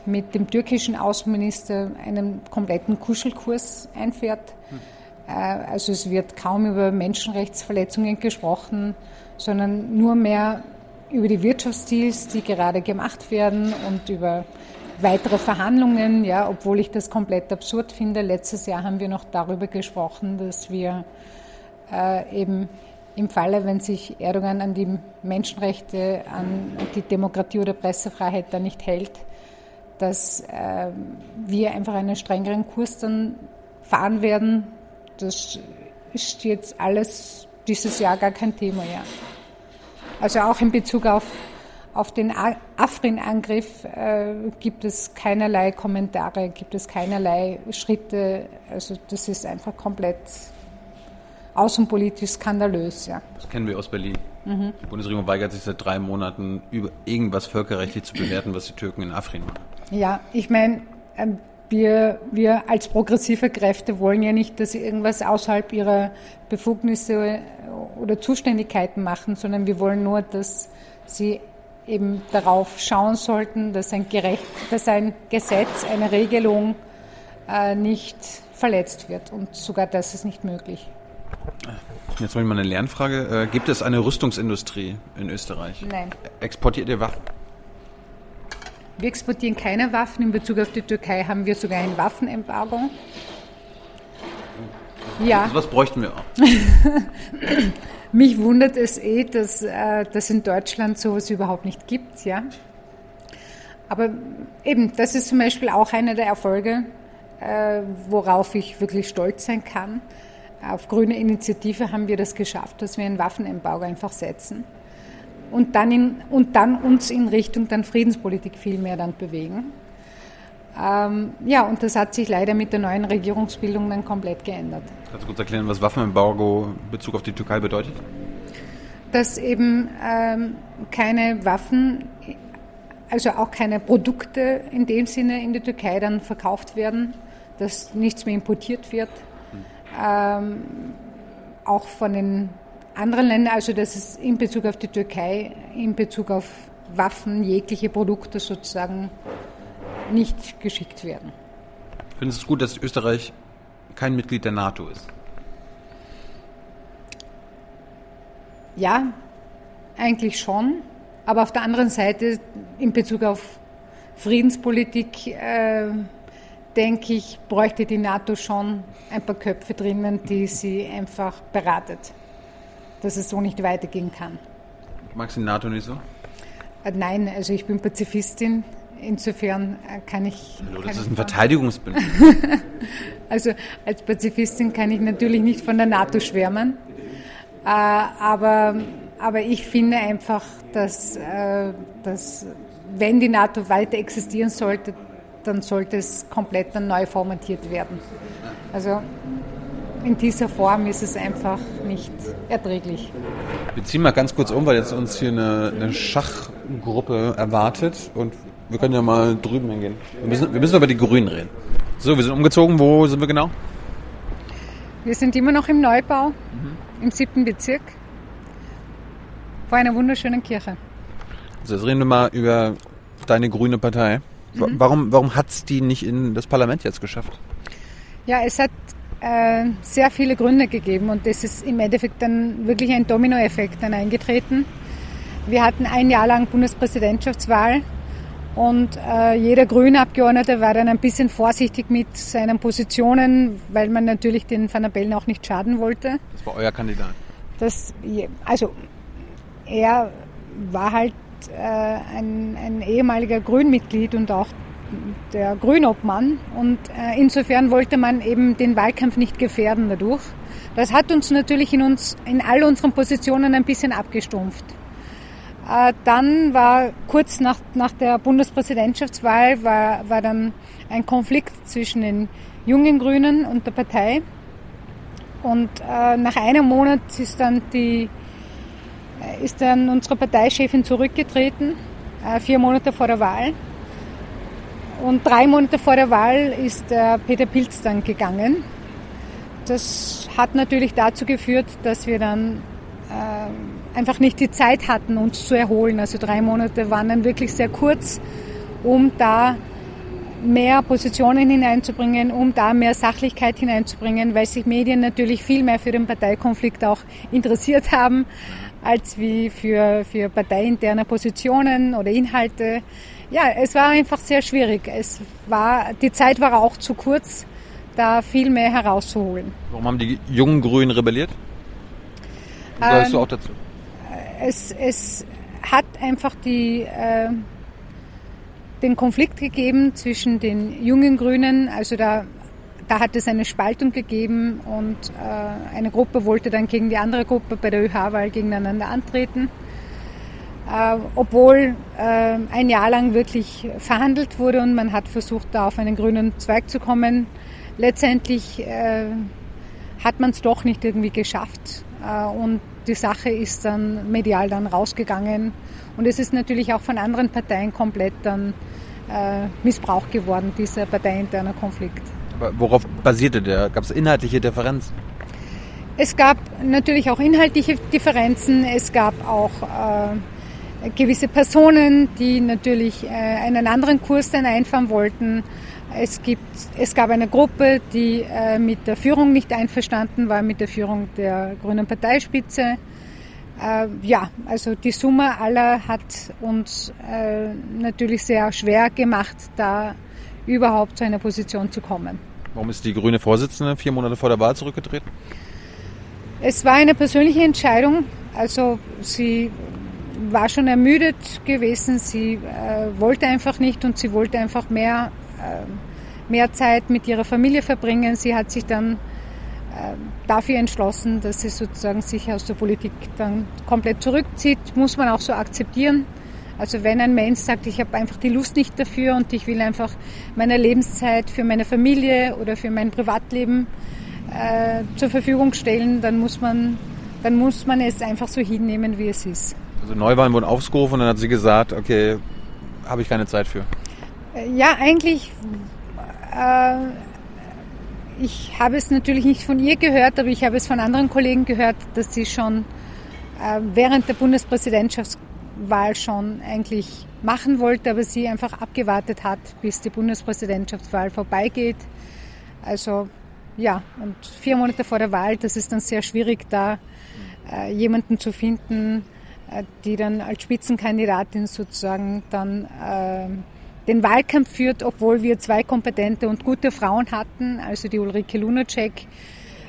mit dem türkischen Außenminister einen kompletten Kuschelkurs einfährt. Hm. Also es wird kaum über Menschenrechtsverletzungen gesprochen, sondern nur mehr über die Wirtschaftsdeals, die gerade gemacht werden und über weitere Verhandlungen, ja, obwohl ich das komplett absurd finde. Letztes Jahr haben wir noch darüber gesprochen, dass wir äh, eben im Falle, wenn sich Erdogan an die Menschenrechte, an die Demokratie oder Pressefreiheit da nicht hält, dass äh, wir einfach einen strengeren Kurs dann fahren werden. Das ist jetzt alles dieses Jahr gar kein Thema, ja. Also auch in Bezug auf, auf den Afrin-Angriff äh, gibt es keinerlei Kommentare, gibt es keinerlei Schritte. Also das ist einfach komplett außenpolitisch skandalös. Ja. Das kennen wir aus Berlin. Mhm. Die Bundesregierung weigert sich seit drei Monaten, über irgendwas völkerrechtlich zu bewerten, was die Türken in Afrin machen. Ja, ich meine, ähm, wir, wir als progressive Kräfte wollen ja nicht, dass sie irgendwas außerhalb ihrer Befugnisse oder Zuständigkeiten machen, sondern wir wollen nur, dass sie eben darauf schauen sollten, dass ein, gerecht, dass ein Gesetz, eine Regelung äh, nicht verletzt wird. Und sogar das ist nicht möglich. Jetzt mal eine Lernfrage. Äh, gibt es eine Rüstungsindustrie in Österreich? Nein. Exportiert ihr Waffen? Wir exportieren keine Waffen. In Bezug auf die Türkei haben wir sogar ein Waffenembargo. Ja. Also was bräuchten wir auch? Mich wundert es eh, dass äh, das in Deutschland sowas überhaupt nicht gibt, ja. Aber eben, das ist zum Beispiel auch einer der Erfolge, äh, worauf ich wirklich stolz sein kann. Auf grüne Initiative haben wir das geschafft, dass wir ein Waffenembargo einfach setzen und dann, in, und dann uns in Richtung dann Friedenspolitik viel mehr dann bewegen. Ähm, ja, und das hat sich leider mit der neuen Regierungsbildung dann komplett geändert. Kannst du kurz erklären, was Waffenembargo in Bezug auf die Türkei bedeutet? Dass eben ähm, keine Waffen, also auch keine Produkte in dem Sinne in die Türkei dann verkauft werden, dass nichts mehr importiert wird. Hm. Ähm, auch von den anderen Ländern, also dass es in Bezug auf die Türkei, in Bezug auf Waffen, jegliche Produkte sozusagen nicht geschickt werden. Findest du es gut, dass Österreich kein Mitglied der NATO ist? Ja, eigentlich schon. Aber auf der anderen Seite, in Bezug auf Friedenspolitik, äh, denke ich, bräuchte die NATO schon ein paar Köpfe drinnen, die sie einfach beratet dass es so nicht weitergehen kann. Magst du die NATO nicht so? Äh, nein, also ich bin Pazifistin. Insofern äh, kann ich. Hallo, das ist ein Verteidigungsbündnis. also als Pazifistin kann ich natürlich nicht von der NATO schwärmen. Äh, aber, aber ich finde einfach, dass, dass wenn die NATO weiter existieren sollte, dann sollte es komplett dann neu formatiert werden. Also in dieser Form ist es einfach nicht erträglich. Wir ziehen mal ganz kurz um, weil jetzt uns hier eine, eine Schachgruppe erwartet und wir können ja mal drüben hingehen. Wir müssen, wir müssen über die Grünen reden. So, wir sind umgezogen. Wo sind wir genau? Wir sind immer noch im Neubau, mhm. im siebten Bezirk, vor einer wunderschönen Kirche. Also jetzt reden wir mal über deine grüne Partei. Mhm. Warum, warum hat es die nicht in das Parlament jetzt geschafft? Ja, es hat äh, sehr viele Gründe gegeben und das ist im Endeffekt dann wirklich ein Dominoeffekt dann eingetreten. Wir hatten ein Jahr lang Bundespräsidentschaftswahl und äh, jeder grüne Abgeordnete war dann ein bisschen vorsichtig mit seinen Positionen, weil man natürlich den Van der Bellen auch nicht schaden wollte. Das war euer Kandidat? Das, also er war halt äh, ein, ein ehemaliger Grünmitglied und auch der Grünobmann und äh, insofern wollte man eben den Wahlkampf nicht gefährden dadurch. Das hat uns natürlich in uns, in all unseren Positionen ein bisschen abgestumpft. Äh, dann war kurz nach, nach der Bundespräsidentschaftswahl war, war dann ein Konflikt zwischen den jungen Grünen und der Partei. Und äh, nach einem Monat ist dann die, äh, ist dann unsere Parteichefin zurückgetreten, äh, vier Monate vor der Wahl. Und drei Monate vor der Wahl ist der Peter Pilz dann gegangen. Das hat natürlich dazu geführt, dass wir dann äh, einfach nicht die Zeit hatten, uns zu erholen. Also drei Monate waren dann wirklich sehr kurz, um da mehr Positionen hineinzubringen, um da mehr Sachlichkeit hineinzubringen, weil sich Medien natürlich viel mehr für den Parteikonflikt auch interessiert haben, als wie für, für parteiinterne Positionen oder Inhalte ja, es war einfach sehr schwierig. Es war, die Zeit war auch zu kurz, da viel mehr herauszuholen. Warum haben die jungen Grünen rebelliert? Gehörst ähm, du auch dazu? Es, es hat einfach die, äh, den Konflikt gegeben zwischen den jungen Grünen, also da, da hat es eine Spaltung gegeben und äh, eine Gruppe wollte dann gegen die andere Gruppe bei der ÖH-Wahl gegeneinander antreten. äh, obwohl äh, ein Jahr lang wirklich verhandelt wurde und man hat versucht, da auf einen grünen Zweig zu kommen. Letztendlich äh, hat man es doch nicht irgendwie geschafft äh, und die Sache ist dann medial dann rausgegangen und es ist natürlich auch von anderen Parteien komplett dann äh, missbraucht geworden, dieser parteiinterner Konflikt. Aber worauf basierte der? Gab es inhaltliche Differenzen? Es gab natürlich auch inhaltliche Differenzen. Es gab auch äh, gewisse Personen, die natürlich äh, einen anderen Kurs dann einfahren wollten. Es, gibt, es gab eine Gruppe, die äh, mit der Führung nicht einverstanden war, mit der Führung der Grünen Parteispitze. Äh, ja, also die Summe aller hat uns äh, natürlich sehr schwer gemacht, da überhaupt zu einer Position zu kommen. Warum ist die grüne Vorsitzende vier Monate vor der Wahl zurückgetreten? Es war eine persönliche Entscheidung. Also sie war schon ermüdet gewesen. Sie äh, wollte einfach nicht und sie wollte einfach mehr, mehr Zeit mit ihrer Familie verbringen. Sie hat sich dann äh, dafür entschlossen, dass sie sozusagen sich aus der Politik dann komplett zurückzieht. Muss man auch so akzeptieren. Also wenn ein Mensch sagt, ich habe einfach die Lust nicht dafür und ich will einfach meine Lebenszeit für meine Familie oder für mein Privatleben äh, zur Verfügung stellen, dann muss man dann muss man es einfach so hinnehmen, wie es ist. Also Neuwahlen wurden aufgerufen und dann hat sie gesagt, okay, habe ich keine Zeit für. Ja, eigentlich, äh, ich habe es natürlich nicht von ihr gehört, aber ich habe es von anderen Kollegen gehört, dass sie schon äh, während der Bundespräsidentschaftswahl schon eigentlich machen wollte, aber sie einfach abgewartet hat, bis die Bundespräsidentschaftswahl vorbeigeht. Also ja, und vier Monate vor der Wahl, das ist dann sehr schwierig, da äh, jemanden zu finden, äh, die dann als Spitzenkandidatin sozusagen dann äh, den Wahlkampf führt, obwohl wir zwei kompetente und gute Frauen hatten, also die Ulrike Lunacek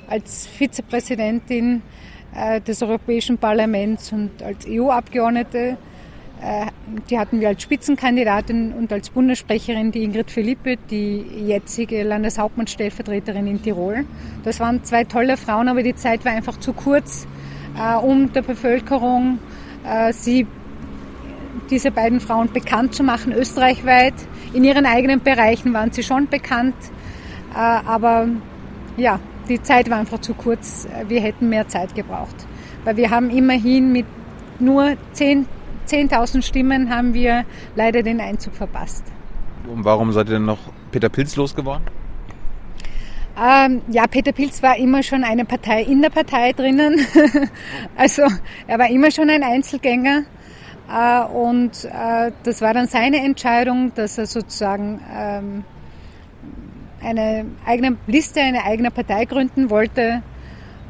als Vizepräsidentin äh, des Europäischen Parlaments und als EU-Abgeordnete äh, die hatten wir als Spitzenkandidatin und als Bundessprecherin die Ingrid Philippe, die jetzige Landeshauptmannstellvertreterin in Tirol. Das waren zwei tolle Frauen, aber die Zeit war einfach zu kurz, äh, um der Bevölkerung sie, diese beiden Frauen bekannt zu machen, österreichweit. In ihren eigenen Bereichen waren sie schon bekannt, aber ja, die Zeit war einfach zu kurz. Wir hätten mehr Zeit gebraucht, weil wir haben immerhin mit nur zehn 10.000 Stimmen haben wir leider den Einzug verpasst. Und warum seid ihr denn noch Peter Pilz losgeworden? Ähm, ja, Peter Pilz war immer schon eine Partei in der Partei drinnen. also er war immer schon ein Einzelgänger. Äh, und äh, das war dann seine Entscheidung, dass er sozusagen ähm, eine eigene Liste, eine eigene Partei gründen wollte.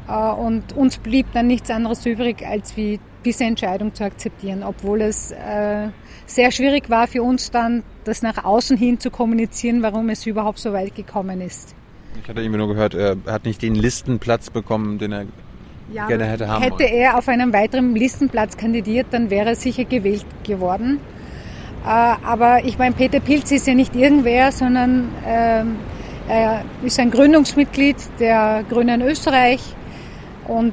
Äh, und uns blieb dann nichts anderes übrig, als wie diese Entscheidung zu akzeptieren, obwohl es sehr schwierig war für uns dann, das nach außen hin zu kommunizieren, warum es überhaupt so weit gekommen ist. Ich hatte irgendwie nur gehört, er hat nicht den Listenplatz bekommen, den er ja, gerne hätte haben Hätte wollen. er auf einem weiteren Listenplatz kandidiert, dann wäre er sicher gewählt geworden. Äh, aber ich meine, Peter Pilz ist ja nicht irgendwer, sondern äh, er ist ein Gründungsmitglied der Grünen Österreich und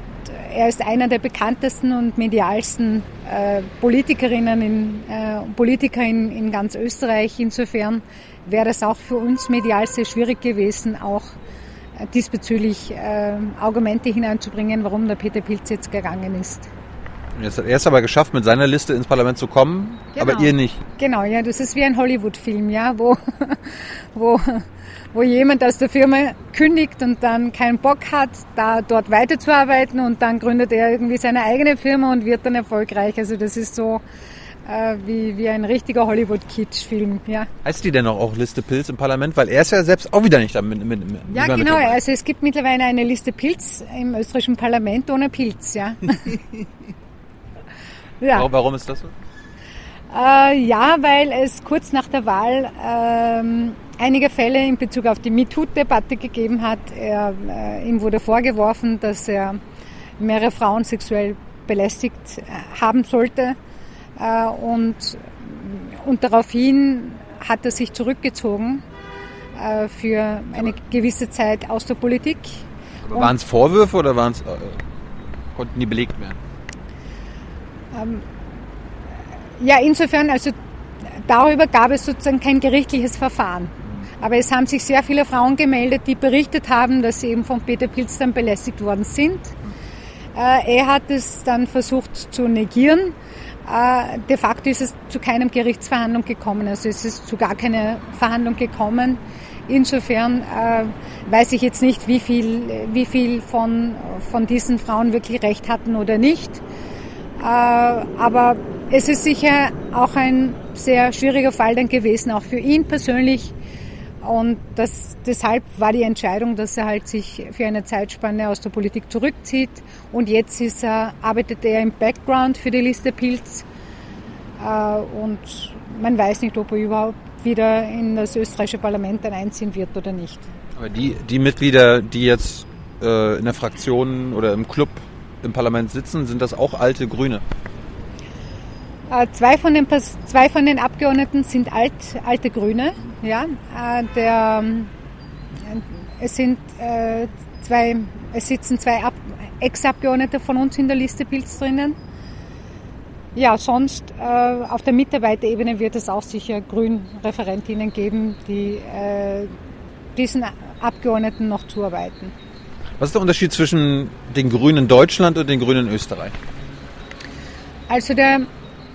er ist einer der bekanntesten und medialsten äh, Politikerinnen in, äh, Politiker in, in ganz Österreich. Insofern wäre das auch für uns medial sehr schwierig gewesen, auch diesbezüglich äh, Argumente hineinzubringen, warum der Peter Pilz jetzt gegangen ist. Er es aber geschafft, mit seiner Liste ins Parlament zu kommen, genau. aber ihr nicht. Genau, ja, das ist wie ein Hollywood-Film, ja, wo, wo wo jemand aus der Firma kündigt und dann keinen Bock hat, da dort weiterzuarbeiten und dann gründet er irgendwie seine eigene Firma und wird dann erfolgreich. Also das ist so äh, wie, wie ein richtiger Hollywood-Kitsch-Film. Ja. Heißt die denn auch Liste Pilz im Parlament? Weil er ist ja selbst auch wieder nicht da mit, mit, mit Ja, genau. Also es gibt mittlerweile eine Liste Pilz im österreichischen Parlament ohne Pilz. Ja. ja. Warum, warum ist das so? Äh, ja, weil es kurz nach der Wahl ähm, einige Fälle in Bezug auf die MeToo-Debatte gegeben hat. Er, äh, ihm wurde vorgeworfen, dass er mehrere Frauen sexuell belästigt äh, haben sollte. Äh, und, und daraufhin hat er sich zurückgezogen äh, für eine gewisse Zeit aus der Politik. Waren es Vorwürfe oder waren's, äh, konnten die belegt werden? Ähm, Ja, insofern, also darüber gab es sozusagen kein gerichtliches Verfahren. Aber es haben sich sehr viele Frauen gemeldet, die berichtet haben, dass sie eben von Peter Pilz dann belästigt worden sind. Äh, er hat es dann versucht zu negieren. Äh, de facto ist es zu keinem Gerichtsverhandlung gekommen, also es ist zu gar keiner Verhandlung gekommen. Insofern äh, weiß ich jetzt nicht, wie viel, wie viel von, von diesen Frauen wirklich recht hatten oder nicht. Äh, aber es ist sicher auch ein sehr schwieriger Fall dann gewesen, auch für ihn persönlich. Und das, deshalb war die Entscheidung, dass er halt sich für eine Zeitspanne aus der Politik zurückzieht. Und jetzt ist er, arbeitet er im Background für die Liste Pilz. Äh, und man weiß nicht, ob er überhaupt wieder in das österreichische Parlament dann einziehen wird oder nicht. Aber die, die Mitglieder, die jetzt äh, in der Fraktion oder im Club im Parlament sitzen, sind das auch alte Grüne? Äh, zwei, von den, zwei von den Abgeordneten sind alt, alte Grüne. Ja, äh, der, äh, es, sind, äh, zwei, es sitzen zwei Ex-Abgeordnete von uns in der Liste Pilz drinnen. Ja, sonst äh, auf der Mitarbeiterebene wird es auch sicher Grün-Referentinnen geben, die äh, diesen Abgeordneten noch zuarbeiten. Was ist der Unterschied zwischen den Grünen Deutschland und den Grünen Österreich? Also der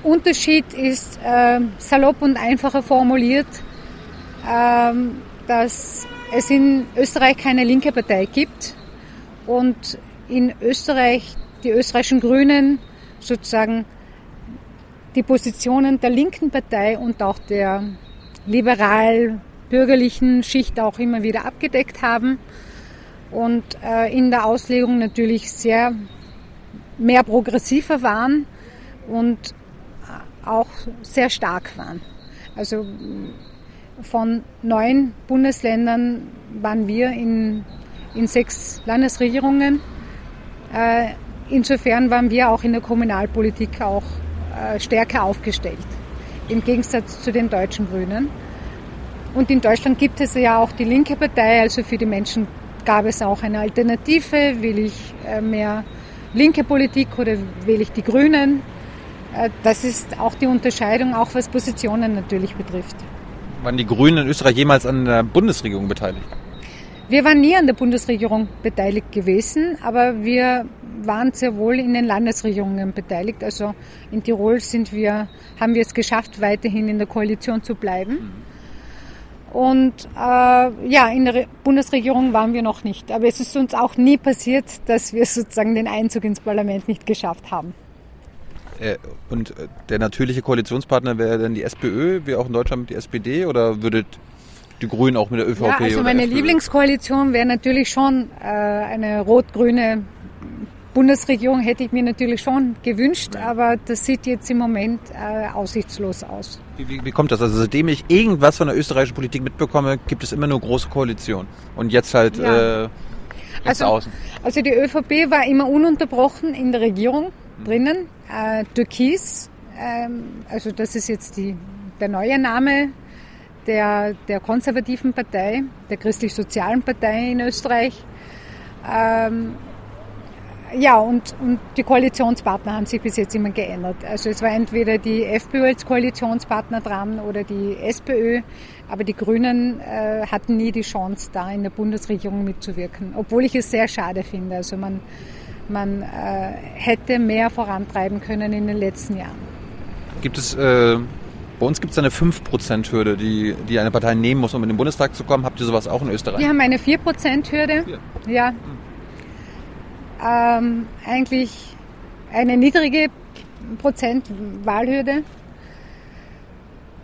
Unterschied ist äh, salopp und einfacher formuliert, äh, dass es in Österreich keine linke Partei gibt und in Österreich die österreichischen Grünen sozusagen die Positionen der linken Partei und auch der liberal-bürgerlichen Schicht auch immer wieder abgedeckt haben und äh, in der Auslegung natürlich sehr mehr progressiver waren und auch sehr stark waren. Also von neun Bundesländern waren wir in, in sechs Landesregierungen. Äh, insofern waren wir auch in der Kommunalpolitik auch äh, stärker aufgestellt, im Gegensatz zu den deutschen Grünen. Und in Deutschland gibt es ja auch die linke Partei, also für die Menschen gab es auch eine Alternative, will ich äh, mehr linke Politik oder will ich die Grünen. Äh, das ist auch die Unterscheidung, auch was Positionen natürlich betrifft. Waren die Grünen in Österreich jemals an der Bundesregierung beteiligt? Wir waren nie an der Bundesregierung beteiligt gewesen, aber wir waren sehr wohl in den Landesregierungen beteiligt. Also in Tirol sind wir, haben wir es geschafft, weiterhin in der Koalition zu bleiben. Und äh, ja, in der Bundesregierung waren wir noch nicht. Aber es ist uns auch nie passiert, dass wir sozusagen den Einzug ins Parlament nicht geschafft haben. Äh, und äh, der natürliche Koalitionspartner wäre dann die SPÖ, wie auch in Deutschland die SPD, oder würdet die Grünen auch mit der ÖVP? Ja, also meine FPÖ? Lieblingskoalition wäre natürlich schon äh, eine rot-grüne Bundesregierung hätte ich mir natürlich schon gewünscht, aber das sieht jetzt im Moment äh, aussichtslos aus. Wie, wie, wie, kommt das? Also seitdem ich irgendwas von der österreichischen Politik mitbekomme, gibt es immer nur große Koalitionen. Und jetzt halt ja. äh, also, außen. Also die ÖVP war immer ununterbrochen in der Regierung. Drinnen. Äh, Türkis, ähm, also das ist jetzt die, der neue Name der, der konservativen Partei, der christlich-sozialen Partei in Österreich. Ähm, ja, und, und die Koalitionspartner haben sich bis jetzt immer geändert. Also es war entweder die FPÖ als Koalitionspartner dran oder die SPÖ, aber die Grünen äh, hatten nie die Chance, da in der Bundesregierung mitzuwirken, obwohl ich es sehr schade finde. Also man, man äh, hätte mehr vorantreiben können in den letzten Jahren. Gibt es, äh, bei uns gibt es eine 5%-Hürde, die, die eine Partei nehmen muss, um in den Bundestag zu kommen. Habt ihr sowas auch in Österreich? Wir haben eine 4%-Hürde. Ja. Hm ähm, eigentlich eine niedrige Prozent Wahlhürde.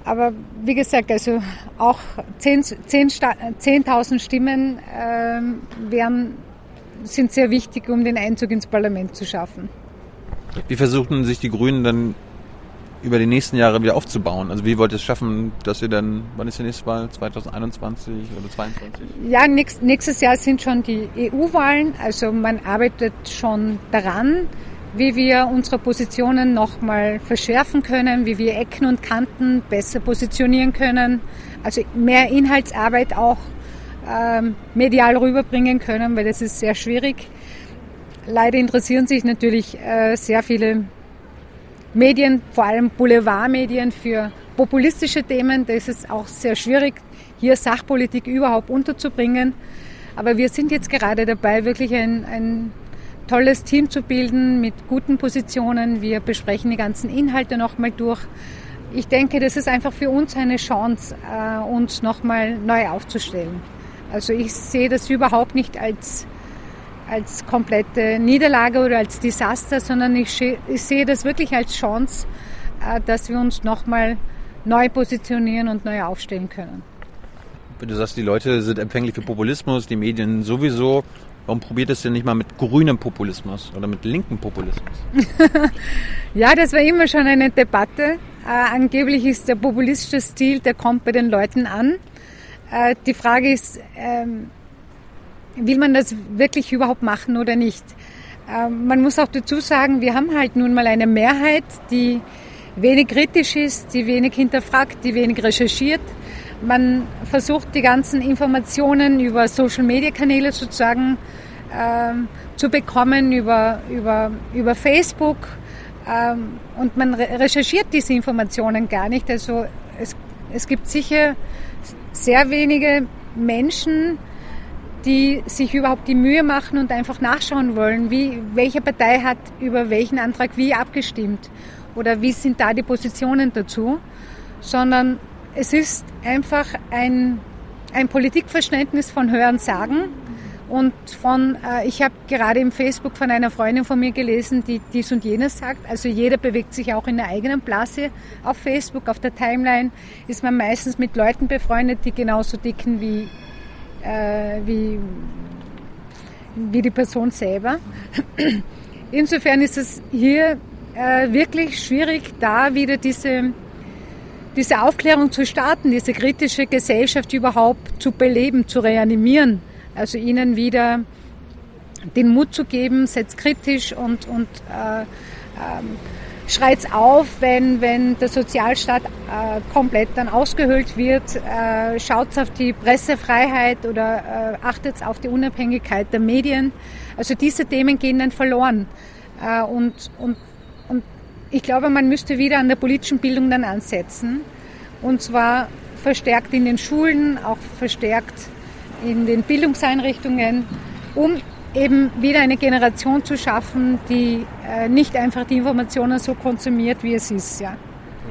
Aber wie gesagt, also auch 10.000 10, Stimmen ähm, wären, sind sehr wichtig, um den Einzug ins Parlament zu schaffen. Wie versuchten sich die Grünen dann über die nächsten Jahre wieder aufzubauen? Also wie wollt ihr es schaffen, dass ihr dann, wann ist die nächste Wahl? 2021 oder 2022? Ja, nächst, nächstes Jahr sind schon die EU-Wahlen. Also man arbeitet schon daran, wie wir unsere Positionen nochmal verschärfen können, wie wir Ecken und Kanten besser positionieren können. Also mehr Inhaltsarbeit auch ähm, medial rüberbringen können, weil das ist sehr schwierig. Leider interessieren sich natürlich äh, sehr viele Medien, vor allem Boulevardmedien für populistische Themen. Da ist es auch sehr schwierig, hier Sachpolitik überhaupt unterzubringen. Aber wir sind jetzt gerade dabei, wirklich ein, ein tolles Team zu bilden mit guten Positionen. Wir besprechen die ganzen Inhalte nochmal durch. Ich denke, das ist einfach für uns eine Chance, äh, uns nochmal neu aufzustellen. Also ich sehe das überhaupt nicht als, als komplette Niederlage oder als Desaster, sondern ich, ich sehe das wirklich als Chance, äh, dass wir uns nochmal neu positionieren und neu aufstellen können. Wenn du sagst, die Leute sind empfänglich für Populismus, die Medien sowieso, warum probiert es denn nicht mal mit grünem Populismus oder mit linkem Populismus? ja, das war immer schon eine Debatte. Äh, angeblich ist der populistische Stil, der kommt bei den Leuten an. Äh, die Frage ist, ähm, will man das wirklich überhaupt machen oder nicht? Äh, man muss auch dazu sagen, wir haben halt nun mal eine Mehrheit, die wenig kritisch ist, die wenig hinterfragt, die wenig recherchiert. Man versucht die ganzen Informationen über Social-Media-Kanäle sozusagen ähm, zu bekommen, über, über, über Facebook. Ähm, und man recherchiert diese Informationen gar nicht. Also es, es gibt sicher sehr wenige Menschen, die sich überhaupt die Mühe machen und einfach nachschauen wollen, wie, welche Partei hat über welchen Antrag wie abgestimmt oder wie sind da die Positionen dazu, sondern es ist einfach ein, ein Politikverständnis von Hören sagen und von, äh, ich habe gerade im Facebook von einer Freundin von mir gelesen, die dies und jenes sagt. Also jeder bewegt sich auch in der eigenen Blase. Auf Facebook, auf der Timeline ist man meistens mit Leuten befreundet, die genauso dicken wie, äh, wie, wie die Person selber. Insofern ist es hier äh, wirklich schwierig, da wieder diese, diese Aufklärung zu starten, diese kritische Gesellschaft überhaupt zu beleben, zu reanimieren. Also ihnen wieder den Mut zu geben, setzt kritisch und, und äh, ähm, schreit auf, wenn, wenn der Sozialstaat äh, komplett dann ausgehöhlt wird, äh, schaut auf die Pressefreiheit oder äh, achtet auf die Unabhängigkeit der Medien. Also diese Themen gehen dann verloren. Äh, und, und, und ich glaube, man müsste wieder an der politischen Bildung dann ansetzen. Und zwar verstärkt in den Schulen, auch verstärkt in den Bildungseinrichtungen, um eben wieder eine Generation zu schaffen, die äh, nicht einfach die Informationen so konsumiert, wie es ist. Ja.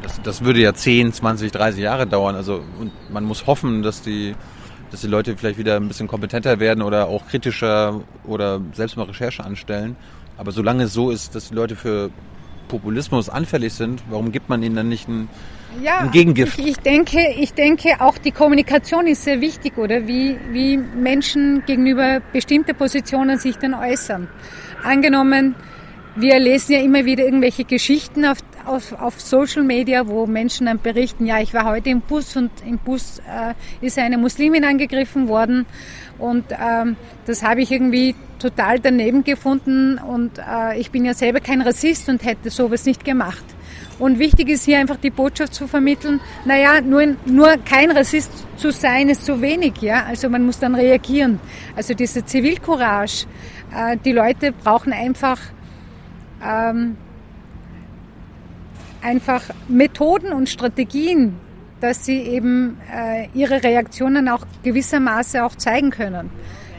Das, das würde ja 10, 20, 30 Jahre dauern. Also und man muss hoffen, dass die, dass die Leute vielleicht wieder ein bisschen kompetenter werden oder auch kritischer oder selbst mal Recherche anstellen. Aber solange es so ist, dass die Leute für Populismus anfällig sind, warum gibt man ihnen dann nicht ein ja, ein Gegengift. Ich, ich, denke, ich denke, auch die Kommunikation ist sehr wichtig, oder? Wie, wie Menschen gegenüber bestimmter Positionen sich dann äußern. Angenommen, wir lesen ja immer wieder irgendwelche Geschichten auf, auf, auf Social Media, wo Menschen dann berichten, ja, ich war heute im Bus und im Bus äh, ist eine Muslimin angegriffen worden und ähm, das habe ich irgendwie total daneben gefunden und äh, ich bin ja selber kein Rassist und hätte sowas nicht gemacht. Und wichtig ist hier einfach die Botschaft zu vermitteln, naja, nur, nur kein Rassist zu sein ist zu wenig, ja. Also man muss dann reagieren. Also diese Zivilcourage, äh, die Leute brauchen einfach, ähm, einfach Methoden und Strategien, dass sie eben äh, ihre Reaktionen auch gewissermaßen auch zeigen können,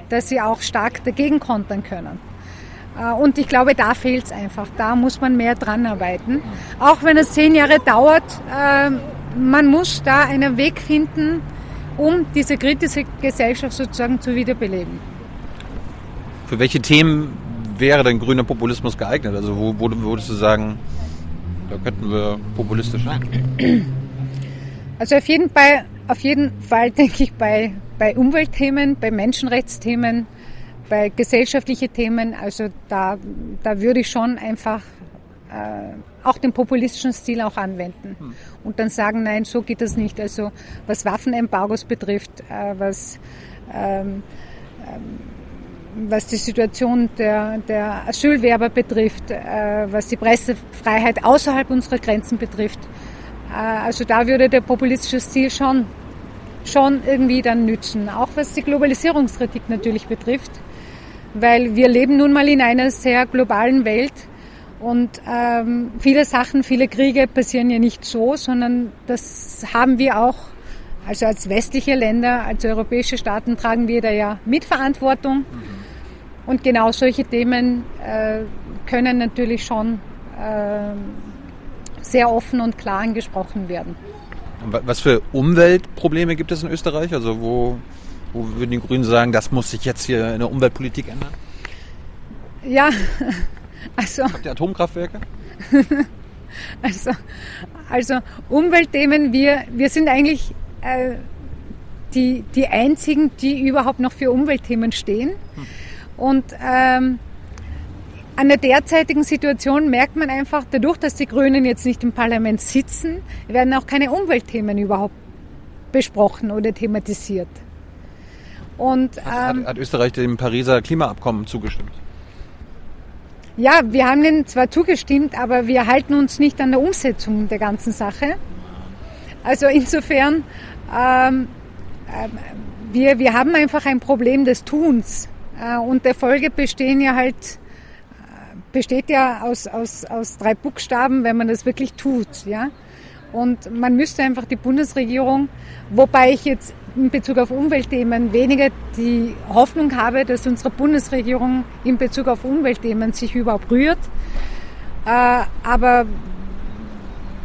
dass sie auch stark dagegen kontern können. Äh, und ich glaube, da fehlt es einfach. Da muss man mehr dran arbeiten. Auch wenn es zehn Jahre dauert, äh, man muss da einen Weg finden, um diese kritische Gesellschaft sozusagen zu wiederbeleben. Für welche Themen wäre denn grüner Populismus geeignet? Also wo, wo würdest du sagen, da könnten wir populistisch sein? Also auf jeden Fall, auf jeden Fall denke ich bei, bei Umweltthemen, bei Menschenrechtsthemen, bei gesellschaftlichen Themen, also da, da würde ich schon einfach äh, auch den populistischen Stil auch anwenden hm. und dann sagen, nein, so geht das nicht. Also was Waffenembargos betrifft, äh, was, ähm, ähm, was die Situation der, der Asylwerber betrifft, äh, was die Pressefreiheit außerhalb unserer Grenzen betrifft. Äh, also da würde der populistische Stil schon, schon irgendwie dann nützen. Auch was die Globalisierungskritik natürlich betrifft weil wir leben nun mal in einer sehr globalen Welt Und ähm, viele Sachen, viele Kriege passieren ja nicht so, sondern das haben wir auch, also als westliche Länder, als europäische Staaten tragen wir da ja Mitverantwortung. Und genau solche Themen äh, können natürlich schon äh, sehr offen und klar angesprochen werden. Was für Umweltprobleme gibt es in Österreich? Also wo, wo würden die Grünen sagen, das muss sich jetzt hier in der Umweltpolitik ändern? Ja, also. Habt ihr Atomkraftwerke? also, also Umweltthemen, wir, wir sind eigentlich äh, die, die einzigen, die überhaupt noch für Umweltthemen stehen. Hm. Und ähm, an der derzeitigen Situation merkt man einfach, dadurch, dass die Grünen jetzt nicht im Parlament sitzen, werden auch keine Umweltthemen überhaupt besprochen oder thematisiert. Und, ähm, hat, hat Österreich dem Pariser Klimaabkommen zugestimmt? Ja, wir haben den zwar zugestimmt, aber wir halten uns nicht an der Umsetzung der ganzen Sache. Also insofern, ähm, äh, wir, wir haben einfach ein Problem des Tuns. Äh, und der Folge bestehen ja halt besteht ja aus, aus, aus drei Buchstaben, wenn man das wirklich tut. Ja? Und man müsste einfach die Bundesregierung, wobei ich jetzt in Bezug auf Umweltthemen weniger die Hoffnung habe, dass unsere Bundesregierung in Bezug auf Umweltthemen sich überhaupt rührt. Äh, aber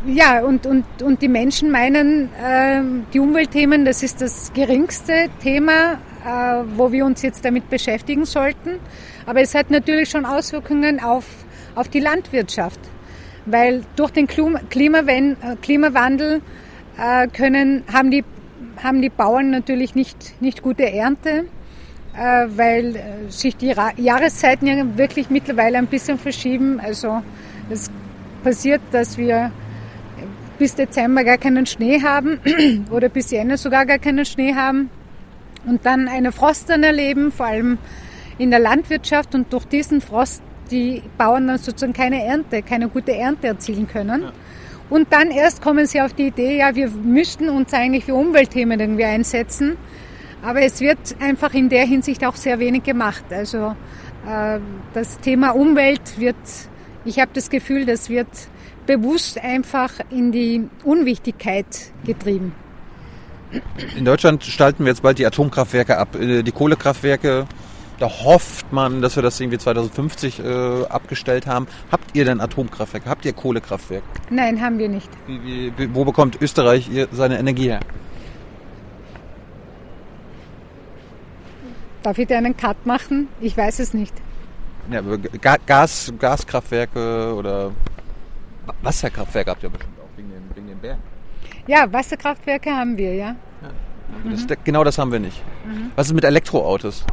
ja, und, und, und die Menschen meinen, äh, die Umweltthemen, das ist das geringste Thema, äh, wo wir uns jetzt damit beschäftigen sollten. Aber es hat natürlich schon Auswirkungen auf, auf die Landwirtschaft, weil durch den äh, Klimawandel können, haben, die, haben die Bauern natürlich nicht, nicht gute Ernte, äh, weil sich die Jahreszeiten ja wirklich mittlerweile ein bisschen verschieben. Also es passiert, dass wir bis Dezember gar keinen Schnee haben oder bis Jänner sogar gar keinen Schnee haben und dann eine Frost dann erleben, vor allem in der Landwirtschaft und durch diesen Frost die Bauern dann sozusagen keine Ernte, keine gute Ernte erzielen können. Ja. Und dann erst kommen sie auf die Idee, ja, wir müssten uns eigentlich für Umweltthemen irgendwie einsetzen. Aber es wird einfach in der Hinsicht auch sehr wenig gemacht. Also äh, das Thema Umwelt wird, ich habe das Gefühl, das wird bewusst einfach in die Unwichtigkeit getrieben. In Deutschland stalten wir jetzt bald die Atomkraftwerke ab. Äh, die Kohlekraftwerke da hofft man, dass wir das irgendwie 2050 äh, abgestellt haben. Habt ihr denn Atomkraftwerke? Habt ihr Kohlekraftwerke? Nein, haben wir nicht. Wie, wie, wo bekommt Österreich seine Energie her? Darf ich dir einen Cut machen? Ich weiß es nicht. Ja, Gas, Gaskraftwerke oder Wasserkraftwerke habt ihr bestimmt auch wegen den, wegen den Bergen. Ja, Wasserkraftwerke haben wir, ja. ja. Das, mhm. Genau das haben wir nicht. Mhm. Was ist mit Elektroautos?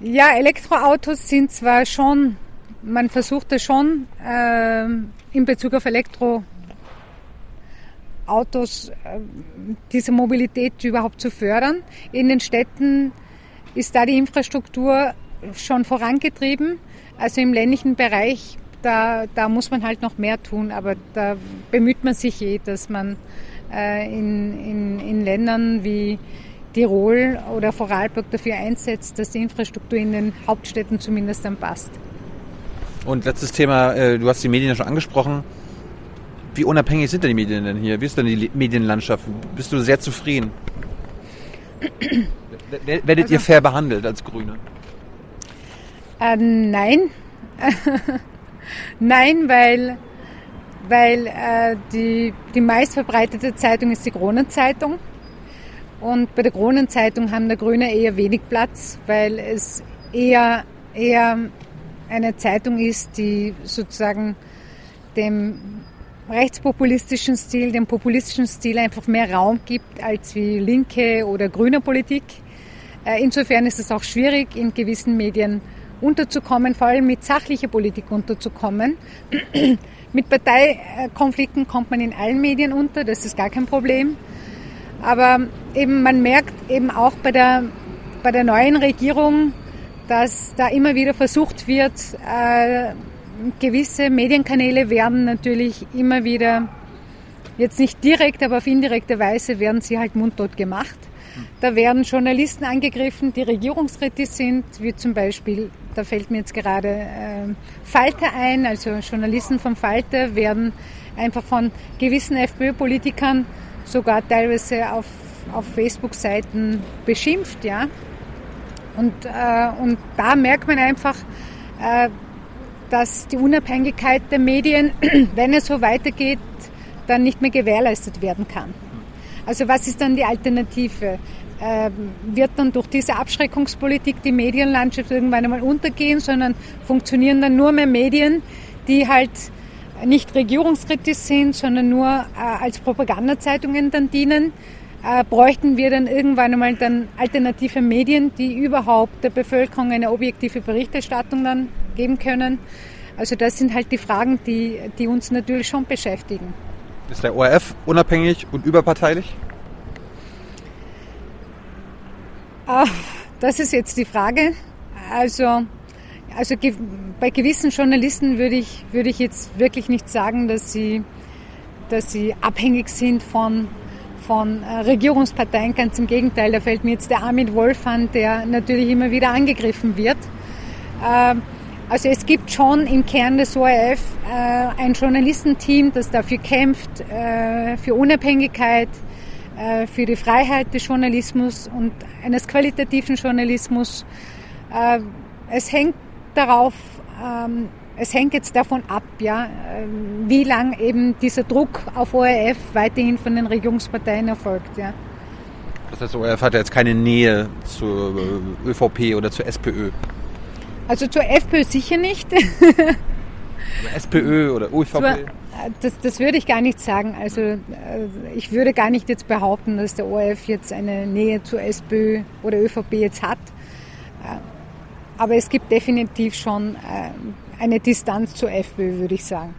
Ja, Elektroautos sind zwar schon, man versucht es schon äh, in Bezug auf Elektroautos äh, diese Mobilität überhaupt zu fördern. In den Städten ist da die Infrastruktur schon vorangetrieben. Also im ländlichen Bereich, da, da muss man halt noch mehr tun, aber da bemüht man sich eh, dass man äh, in, in, in Ländern wie Tirol oder Vorarlberg dafür einsetzt, dass die Infrastruktur in den Hauptstädten zumindest dann passt. Und letztes Thema, äh, du hast die Medien ja schon angesprochen. Wie unabhängig sind denn die Medien denn hier? Wie ist denn die Medienlandschaft? Bist du sehr zufrieden? Werdet also, ihr fair behandelt als Grüne? Äh, nein. nein, weil, weil äh, die, die meistverbreitete Zeitung ist die Kronenzeitung. Und bei der Kronenzeitung haben der Grüne eher wenig Platz, weil es eher, eher eine Zeitung ist, die sozusagen dem rechtspopulistischen Stil, dem populistischen Stil einfach mehr Raum gibt als wie linke oder grüne Politik. Äh, insofern ist es auch schwierig, in gewissen Medien unterzukommen, vor allem mit sachlicher Politik unterzukommen. mit Parteikonflikten kommt man in allen Medien unter, das ist gar kein Problem. Aber eben man merkt eben auch bei der, bei der neuen Regierung, dass da immer wieder versucht wird, äh, gewisse Medienkanäle werden natürlich immer wieder, jetzt nicht direkt, aber auf indirekte Weise werden sie halt mundtot gemacht. Da werden Journalisten angegriffen, die regierungskritisch sind, wie zum Beispiel, da fällt mir jetzt gerade äh, Falter ein, also Journalisten vom Falter werden einfach von gewissen FPÖ-Politikern sogar teilweise auf, auf Facebook-Seiten beschimpft, ja. Und, äh, und da merkt man einfach, äh, dass die Unabhängigkeit der Medien, wenn es so weitergeht, dann nicht mehr gewährleistet werden kann. Also was ist dann die Alternative? Äh, wird dann durch diese Abschreckungspolitik die Medienlandschaft irgendwann einmal untergehen, sondern funktionieren dann nur mehr Medien, die halt nicht regierungskritisch sind, sondern nur äh, als Propagandazeitungen dann dienen, äh, bräuchten wir dann irgendwann einmal dann alternative Medien, die überhaupt der Bevölkerung eine objektive Berichterstattung dann geben können. Also das sind halt die Fragen, die, die uns natürlich schon beschäftigen. Ist der ORF unabhängig und überparteilich? Ah, das ist jetzt die Frage. Also, also bei gewissen Journalisten würde ich, würde ich jetzt wirklich nicht sagen, dass sie, dass sie abhängig sind von von äh, Regierungsparteien. Ganz im Gegenteil, da fällt mir jetzt der Armin Wolf an, der natürlich immer wieder angegriffen wird. Ähm, also es gibt schon im Kern des ORF äh, ein Journalistenteam, das dafür kämpft, äh, für Unabhängigkeit, für die Freiheit des Journalismus und eines qualitativen Journalismus. Es hängt darauf ähm, es hängt jetzt davon ab, ja, ähm, wie lang eben dieser Druck auf ORF weiterhin von den Regierungsparteien erfolgt. Ja. Das heißt, ORF hat jetzt keine Nähe zur äh, ÖVP oder zur SPÖ? Also zur FPÖ sicher nicht. Oder SPÖ oder ÖVP? Äh, das, das würde ich gar nicht sagen. Also äh, ich würde gar nicht jetzt behaupten, dass der ORF jetzt eine Nähe zur SPÖ oder ÖVP jetzt hat. Aber es gibt definitiv schon eine Distanz zur FPÖ, würde ich sagen.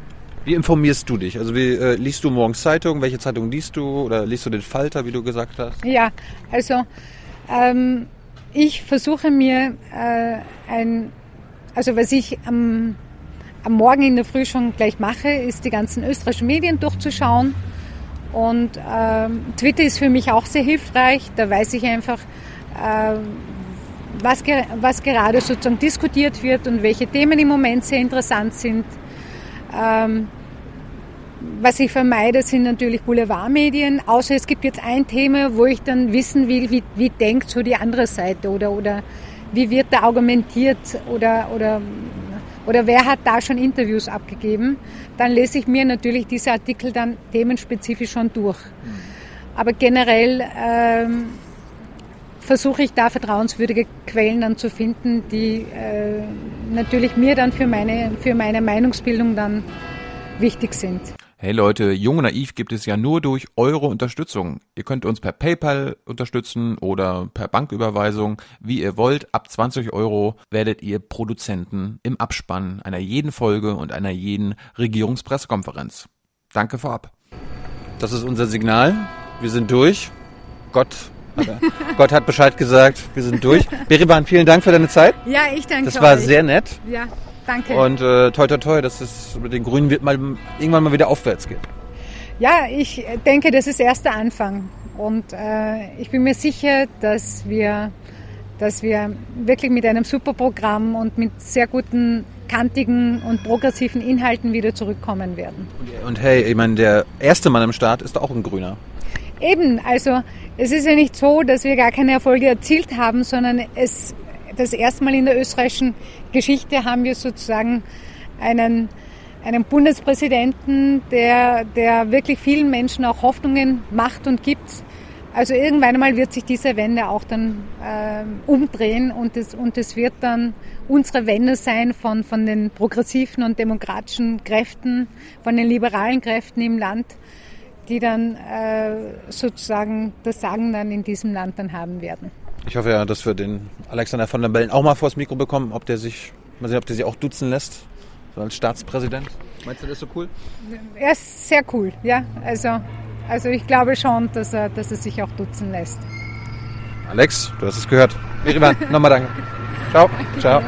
Wie informierst du dich? Also wie äh, liest du morgens Zeitung? Welche Zeitung liest du? Oder liest du den Falter, wie du gesagt hast? Ja, also ähm, ich versuche mir äh, ein, also was ich am, am Morgen in der Früh schon gleich mache, ist die ganzen österreichischen Medien durchzuschauen. Und ähm, Twitter ist für mich auch sehr hilfreich. Da weiß ich einfach, äh, was, was gerade sozusagen diskutiert wird und welche Themen im Moment sehr interessant sind. Ähm, was ich vermeide, sind natürlich Boulevardmedien, außer es gibt jetzt ein Thema, wo ich dann wissen will, wie, wie denkt so die andere Seite oder, oder wie wird da argumentiert oder, oder, oder wer hat da schon Interviews abgegeben. Dann lese ich mir natürlich diese Artikel dann themenspezifisch schon durch. Aber generell ähm, versuche ich da vertrauenswürdige Quellen dann zu finden, die äh, natürlich mir dann für meine, für meine Meinungsbildung dann wichtig sind. Hey Leute, Jung und Naiv gibt es ja nur durch eure Unterstützung. Ihr könnt uns per PayPal unterstützen oder per Banküberweisung, wie ihr wollt. Ab 20 Euro werdet ihr Produzenten im Abspann einer jeden Folge und einer jeden Regierungspressekonferenz. Danke vorab. Das ist unser Signal. Wir sind durch. Gott Gott hat Bescheid gesagt, wir sind durch. Berivan, vielen Dank für deine Zeit. Ja, ich danke Das war euch. sehr nett. Ja, danke. Und äh, toi toi toi, dass es mit den Grünen wird mal irgendwann mal wieder aufwärts geht. Ja, ich denke, das ist erst der Anfang. Und äh, ich bin mir sicher, dass wir, dass wir wirklich mit einem super Programm und mit sehr guten kantigen und progressiven Inhalten wieder zurückkommen werden. Und hey, ich meine, der erste Mann im Staat ist auch ein Grüner. Eben, also es ist ja nicht so, dass wir gar keine Erfolge erzielt haben, sondern es, das erste Mal in der österreichischen Geschichte haben wir sozusagen einen, einen Bundespräsidenten, der, der wirklich vielen Menschen auch Hoffnungen macht und gibt. Also irgendwann einmal wird sich diese Wende auch dann äh, umdrehen und es, und es wird dann unsere Wende sein von, von den progressiven und demokratischen Kräften, von den liberalen Kräften im Land die dann äh, sozusagen das Sagen dann in diesem Land dann haben werden. Ich hoffe ja, dass wir den Alexander von der Bellen auch mal vors Mikro bekommen, ob der sich, mal sehen, ob der sich auch duzen lässt, so als Staatspräsident. Meinst du das so cool? Er ist sehr cool, ja. Also, also ich glaube schon, dass er, dass er sich auch duzen lässt. Alex, du hast es gehört. Mirivan, nochmal danke. Ciao. Ciao.